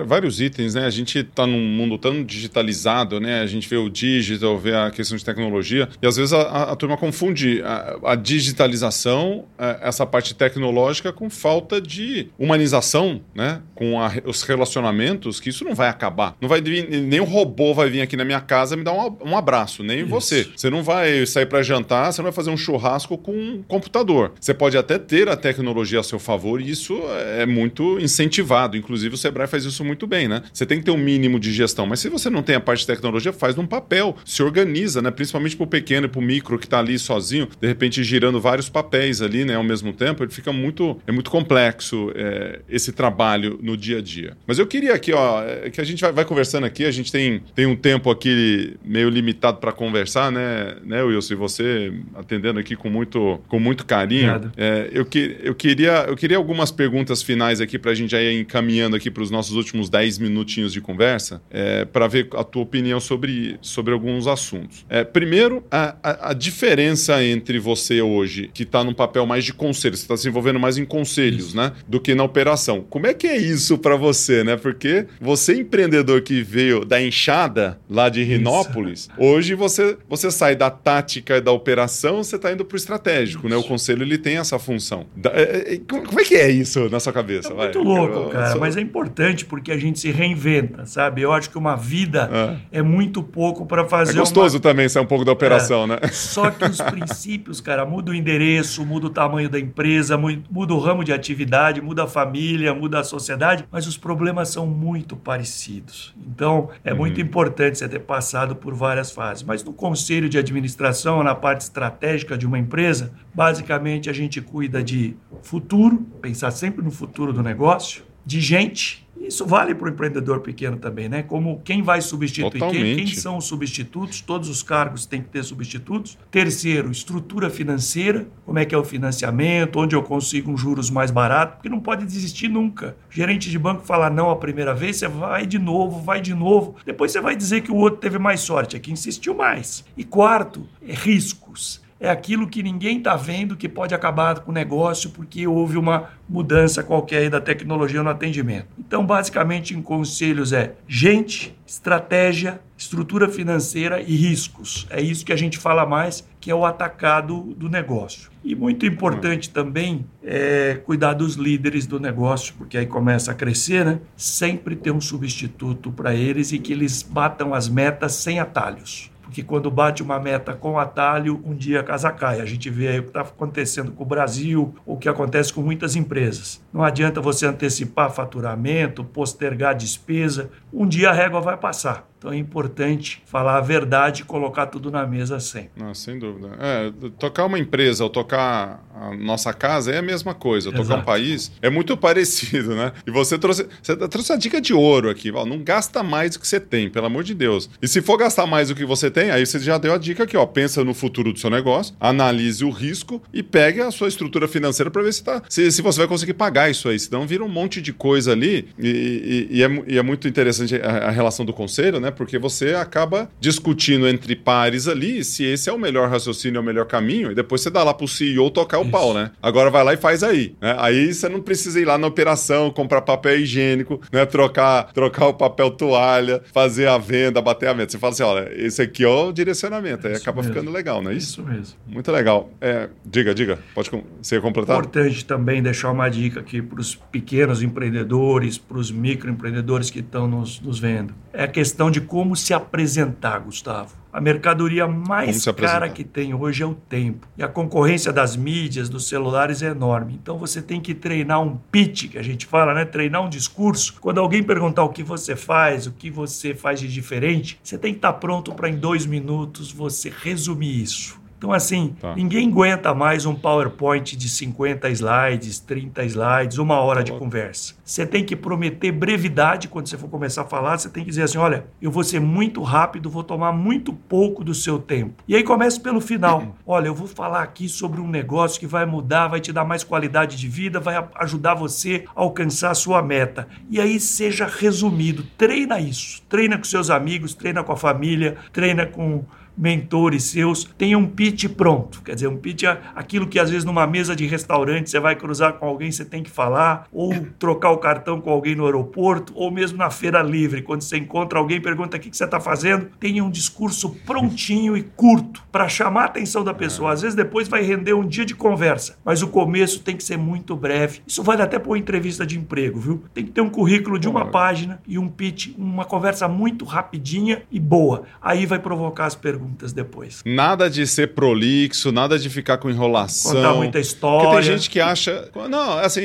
vários itens, né? A gente está num mundo tão digitalizado, né? A gente vê o digital, vê a questão de tecnologia, e às vezes a, a turma confunde a, a digitalização, a, essa parte tecnológica, com falta de humanização, né? Com os relacionamentos, que isso não vai acabar. Não vai vir, nem o robô vai vir aqui na minha casa me dar um, um abraço, nem isso. você. Você não vai sair para jantar, você não vai fazer um churrasco com um computador. Você pode até ter a tecnologia a seu favor e isso é muito incentivado. Inclusive, o Sebrae faz isso muito bem, né? Você tem que ter um mínimo de gestão, mas se você não tem a parte de tecnologia, faz num papel, se organiza, né? Principalmente para o pequeno e para o micro que está ali sozinho, de repente girando vários papéis ali, né? Ao mesmo tempo, ele fica muito, é muito complexo é, esse trabalho no dia a dia. Mas eu queria aqui, ó, é, que a gente vai, vai, conversando aqui, a gente tem, tem um tempo aqui meio limitado para conversar, né, né, Wilson? E você atendendo aqui com muito, com muito carinho. É, eu, que, eu, queria, eu queria algumas perguntas finais aqui para a gente já ir encaminhando aqui para os nossos últimos 10 minutinhos de conversa, é, para ver a tua opinião sobre, sobre alguns assuntos. É, primeiro, a, a, a, diferença entre você hoje, que está num papel mais de conselho, você está se envolvendo mais em conselhos, isso. né? Do que na operação. Como é que é isso para você, né? Porque você, empreendedor que veio da enxada lá de Rinópolis, isso. hoje você, você sai da tática e da operação, você está indo para o estratégico, isso. né? O conselho ele tem essa função. Da, é, é, como é que é isso na sua cabeça? É muito Vai. louco, eu, cara, sou... mas é importante porque a gente se reinventa, sabe? Eu acho que uma vida é, é muito pouco para fazer. É gostoso uma... também ser um pouco da operação, é. né? Só que os princípios, cara, muda o endereço, muda o tamanho da empresa, muda o ramo de atividade, muda a família, muda a sociedade, mas os problemas são muito parecidos. Então, é uhum. muito importante você ter passado por várias fases. Mas no conselho de administração, na parte estratégica de uma empresa, basicamente a gente cuida de futuro, pensar sempre no futuro do negócio, de gente isso vale para o empreendedor pequeno também, né? Como quem vai substituir quem, quem são os substitutos, todos os cargos têm que ter substitutos. Terceiro, estrutura financeira, como é que é o financiamento, onde eu consigo um juros mais barato, porque não pode desistir nunca. O gerente de banco fala não a primeira vez, você vai de novo, vai de novo. Depois você vai dizer que o outro teve mais sorte, é que insistiu mais. E quarto, é riscos é aquilo que ninguém está vendo que pode acabar com o negócio porque houve uma mudança qualquer da tecnologia no atendimento. Então, basicamente, em conselhos é gente, estratégia, estrutura financeira e riscos. É isso que a gente fala mais, que é o atacado do negócio. E muito importante também é cuidar dos líderes do negócio, porque aí começa a crescer, né? Sempre ter um substituto para eles e que eles batam as metas sem atalhos porque quando bate uma meta com atalho, um dia a casa cai. A gente vê aí o que está acontecendo com o Brasil, o que acontece com muitas empresas. Não adianta você antecipar faturamento, postergar despesa, um dia a régua vai passar. Então é importante falar a verdade e colocar tudo na mesa sempre. Não, sem dúvida. É, tocar uma empresa ou tocar a nossa casa é a mesma coisa. Exato. Tocar um país é muito <laughs> parecido, né? E você trouxe, você trouxe a dica de ouro aqui. Ó, não gasta mais do que você tem, pelo amor de Deus. E se for gastar mais do que você tem, aí você já deu a dica aqui, ó. Pensa no futuro do seu negócio, analise o risco e pegue a sua estrutura financeira para ver se, tá, se, se, você vai conseguir pagar isso aí. Senão vira um monte de coisa ali. E, e, e, é, e é, muito interessante a, a relação do conselho, né? Né? Porque você acaba discutindo entre pares ali se esse é o melhor raciocínio, é o melhor caminho, e depois você dá lá pro CEO tocar o Isso. pau, né? Agora vai lá e faz aí. Né? Aí você não precisa ir lá na operação, comprar papel higiênico, né? Trocar, trocar o papel toalha, fazer a venda, bater a meta. Você fala assim: olha, esse aqui é o direcionamento. Aí acaba mesmo. ficando legal, não é isso? Isso mesmo. Muito legal. É, diga, diga. Pode você completar? Importante também deixar uma dica aqui para os pequenos empreendedores, para os microempreendedores que estão nos, nos vendo. É a questão de de como se apresentar, Gustavo. A mercadoria mais cara que tem hoje é o tempo. E a concorrência das mídias, dos celulares é enorme. Então você tem que treinar um pitch, que a gente fala, né? Treinar um discurso. Quando alguém perguntar o que você faz, o que você faz de diferente, você tem que estar pronto para em dois minutos você resumir isso Então, assim, tá. ninguém aguenta mais um PowerPoint de 50 slides, 30 slides, uma hora de conversa. Você tem que prometer brevidade quando você for começar a falar. Você tem que dizer assim: olha, eu vou ser muito rápido, vou tomar muito pouco do seu tempo. E aí começa pelo final. <laughs> Olha, eu vou falar aqui sobre um negócio que vai mudar, vai te dar mais qualidade de vida, vai ajudar você a alcançar a sua meta. E aí seja resumido. Treina isso. Treina com seus amigos, treina com a família, treina com mentores seus tenham um pitch pronto. Quer dizer, um pitch é aquilo que às vezes numa mesa de restaurante você vai cruzar com alguém, você tem que falar, ou trocar o cartão com alguém no aeroporto, ou mesmo na feira livre, quando você encontra alguém pergunta o que você está fazendo, tenha um discurso prontinho e curto para chamar a atenção da pessoa. Às vezes depois vai render um dia de conversa, mas o começo tem que ser muito breve. Isso vale até para uma entrevista de emprego, viu? Tem que ter um currículo de uma página e um pitch, uma conversa muito rapidinha e boa. Aí vai provocar as perguntas perguntas depois. Nada de ser prolixo, nada de ficar com enrolação. Contar muita história. Porque tem gente que acha. Não, assim,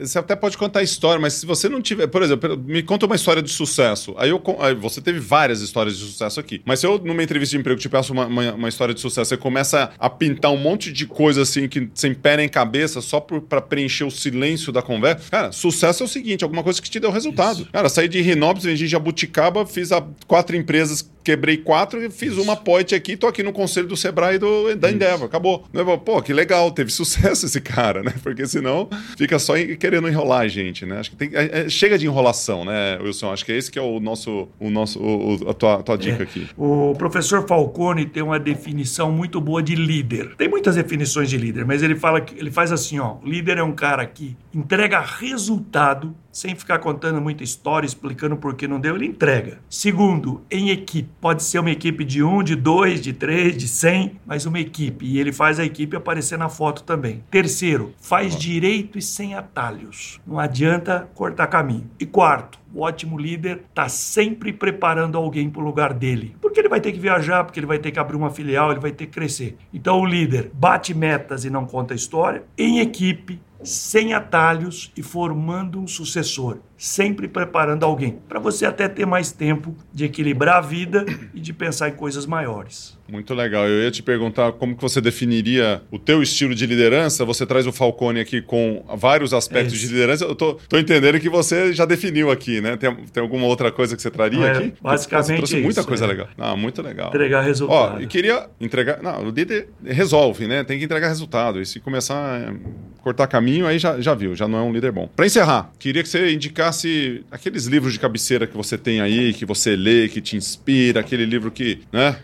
você até pode contar história, mas se você não tiver. Por exemplo, me conta uma história de sucesso. Aí, eu, aí você teve várias histórias de sucesso aqui. Mas se eu, numa entrevista de emprego, te peço uma, uma, uma história de sucesso, você começa a pintar um monte de coisa assim, que sem pé nem cabeça, só para preencher o silêncio da conversa. Cara, sucesso é o seguinte: alguma coisa que te deu resultado. Isso. Cara, saí de Rinópolis, vendi Jabuticaba, fiz a quatro empresas quebrei quatro e fiz uma poite aqui, tô aqui no conselho do Sebrae do, da Endeavor, acabou. Pô, que legal, teve <laughs> sucesso esse cara, né? Porque senão fica só querendo enrolar a gente, né? Acho que tem, é, é, chega de enrolação, né, Wilson? Acho que é esse que é o nosso, o nosso o, a tua, tua dica é. aqui. O professor Falcone tem uma definição muito boa de líder. Tem muitas definições de líder, mas ele fala que ele faz assim, ó, líder é um cara que entrega resultado sem ficar contando muita história, explicando por que não deu, ele entrega. Segundo, em equipe. Pode ser uma equipe de um, de dois, de três, de cem, mas uma equipe. E ele faz a equipe aparecer na foto também. Terceiro, faz direito e sem atalhos. Não adianta cortar caminho. E quarto, o ótimo líder está sempre preparando alguém para o lugar dele. Porque ele vai ter que viajar, porque ele vai ter que abrir uma filial, ele vai ter que crescer. Então o líder bate metas e não conta história, em equipe, sem atalhos e formando um sucessor sempre preparando alguém, para você até ter mais tempo de equilibrar a vida e de pensar em coisas maiores. Muito legal. Eu ia te perguntar como que você definiria o teu estilo de liderança. Você traz o Falcone aqui com vários aspectos é de liderança. Eu tô, tô, entendendo que você já definiu aqui, né? Tem, tem alguma outra coisa que você traria é, aqui? Basicamente você trouxe muita isso, coisa é. legal. Ah, muito legal. Entregar resultado. Ó, e queria entregar... Não, o líder resolve, né? Tem que entregar resultado. E se começar a cortar caminho, aí já, já viu, já não é um líder bom. Para encerrar, queria que você indicasse pegasse aqueles livros de cabeceira que você tem aí, que você lê, que te inspira, aquele livro que, né,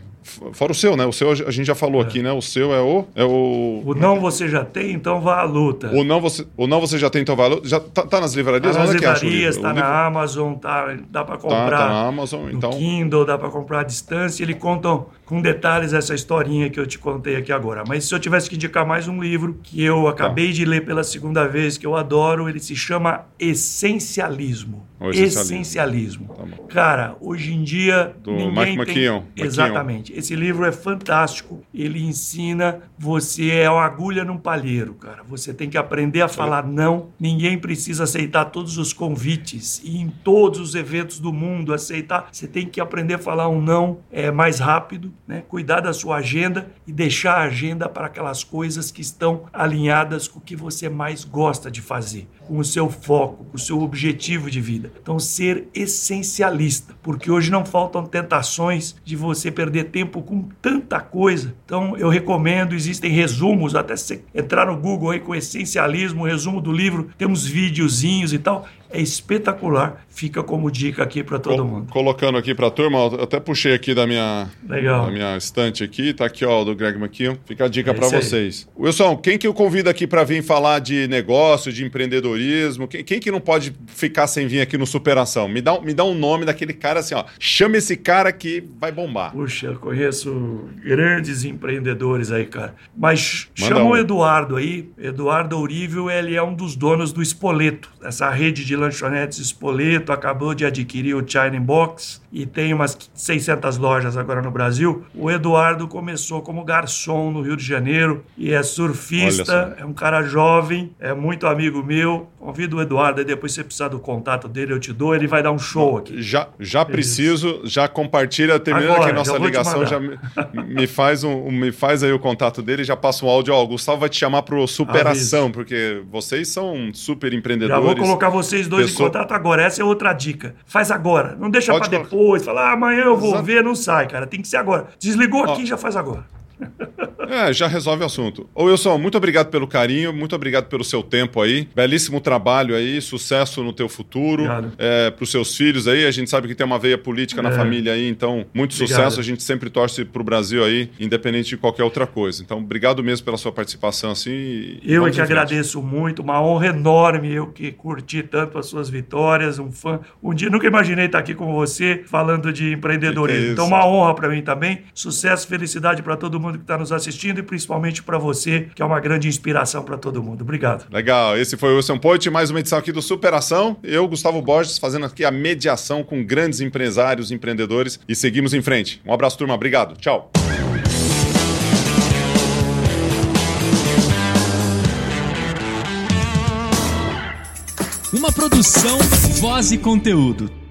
Fora o seu, né? O seu a gente já falou é. aqui, né? O seu é o. É o... o não você já tem, então vá à luta. O não você, o não você já tem, então vá à luta. Já tá, tá nas livrarias? Tá nas livrarias, tá na Amazon, tá, dá para comprar. Tá, tá, na Amazon, então. Kindle, dá para comprar à distância. Ele conta com detalhes essa historinha que eu te contei aqui agora. Mas se eu tivesse que indicar mais um livro que eu acabei tá. de ler pela segunda vez, que eu adoro, ele se chama Essencialismo. O essencialismo. essencialismo. Tá Cara, hoje em dia. Do ninguém Mike tem... McKeon. Exatamente. Esse livro é fantástico. Ele ensina você é uma agulha num palheiro, cara. Você tem que aprender a falar não. Ninguém precisa aceitar todos os convites e em todos os eventos do mundo aceitar. Você tem que aprender a falar um não é mais rápido, né? Cuidar da sua agenda e deixar a agenda para aquelas coisas que estão alinhadas com o que você mais gosta de fazer, com o seu foco, com o seu objetivo de vida. Então, ser essencialista, porque hoje não faltam tentações de você perder tempo com tanta coisa. Então, eu recomendo, existem resumos, até você entrar no Google aí com essencialismo, resumo do livro, temos videozinhos e tal é espetacular. Fica como dica aqui para todo mundo. Colocando aqui para a turma, até puxei aqui da minha, Legal. Da minha estante aqui, tá aqui ó, do Greg McKeon. Fica a dica é para vocês. Aí. Wilson, quem que eu convido aqui para vir falar de negócio, de empreendedorismo? Quem, quem, que não pode ficar sem vir aqui no Superação? Me dá, me dá um nome daquele cara assim, ó. Chama esse cara que vai bombar. Puxa, eu conheço grandes empreendedores aí, cara. Mas Manda chama um. o Eduardo aí. Eduardo Ourível, ele é um dos donos do Espoleto, essa rede de lanchonetes Espoleto, acabou de adquirir o China Box e tem umas 600 lojas agora no Brasil. O Eduardo começou como garçom no Rio de Janeiro e é surfista, é um cara jovem, é muito amigo meu. Convido o Eduardo, aí depois você precisar do contato dele, eu te dou, ele vai dar um show aqui. Já, já preciso, já compartilha, agora, aqui nossa já ligação, já me, me, faz um, me faz aí o contato dele, já passa um áudio, ó, o Gustavo vai te chamar pro Superação, Aviso. porque vocês são super empreendedores. Já vou colocar vocês dois pessoa... em contato agora, essa é outra dica. Faz agora, não deixa para depois, falar ah, amanhã eu vou Exato. ver, não sai, cara, tem que ser agora. Desligou ó, aqui, já faz agora. <laughs> É, já resolve o assunto. Ô Wilson, muito obrigado pelo carinho, muito obrigado pelo seu tempo aí. Belíssimo trabalho aí, sucesso no teu futuro. É, para os seus filhos aí. A gente sabe que tem uma veia política é. na família aí, então muito obrigado. sucesso. A gente sempre torce pro Brasil aí, independente de qualquer outra coisa. Então, obrigado mesmo pela sua participação assim. Eu é que agradeço muito, uma honra enorme. Eu que curti tanto as suas vitórias, um fã. Um dia nunca imaginei estar aqui com você falando de empreendedorismo. Que que é então, uma honra para mim também. Sucesso, felicidade para todo mundo mundo que está nos assistindo e principalmente para você, que é uma grande inspiração para todo mundo. Obrigado. Legal. Esse foi o Wilson Poit, mais uma edição aqui do Superação. Eu, Gustavo Borges, fazendo aqui a mediação com grandes empresários, empreendedores e seguimos em frente. Um abraço, turma. Obrigado. Tchau. Uma produção, voz e conteúdo.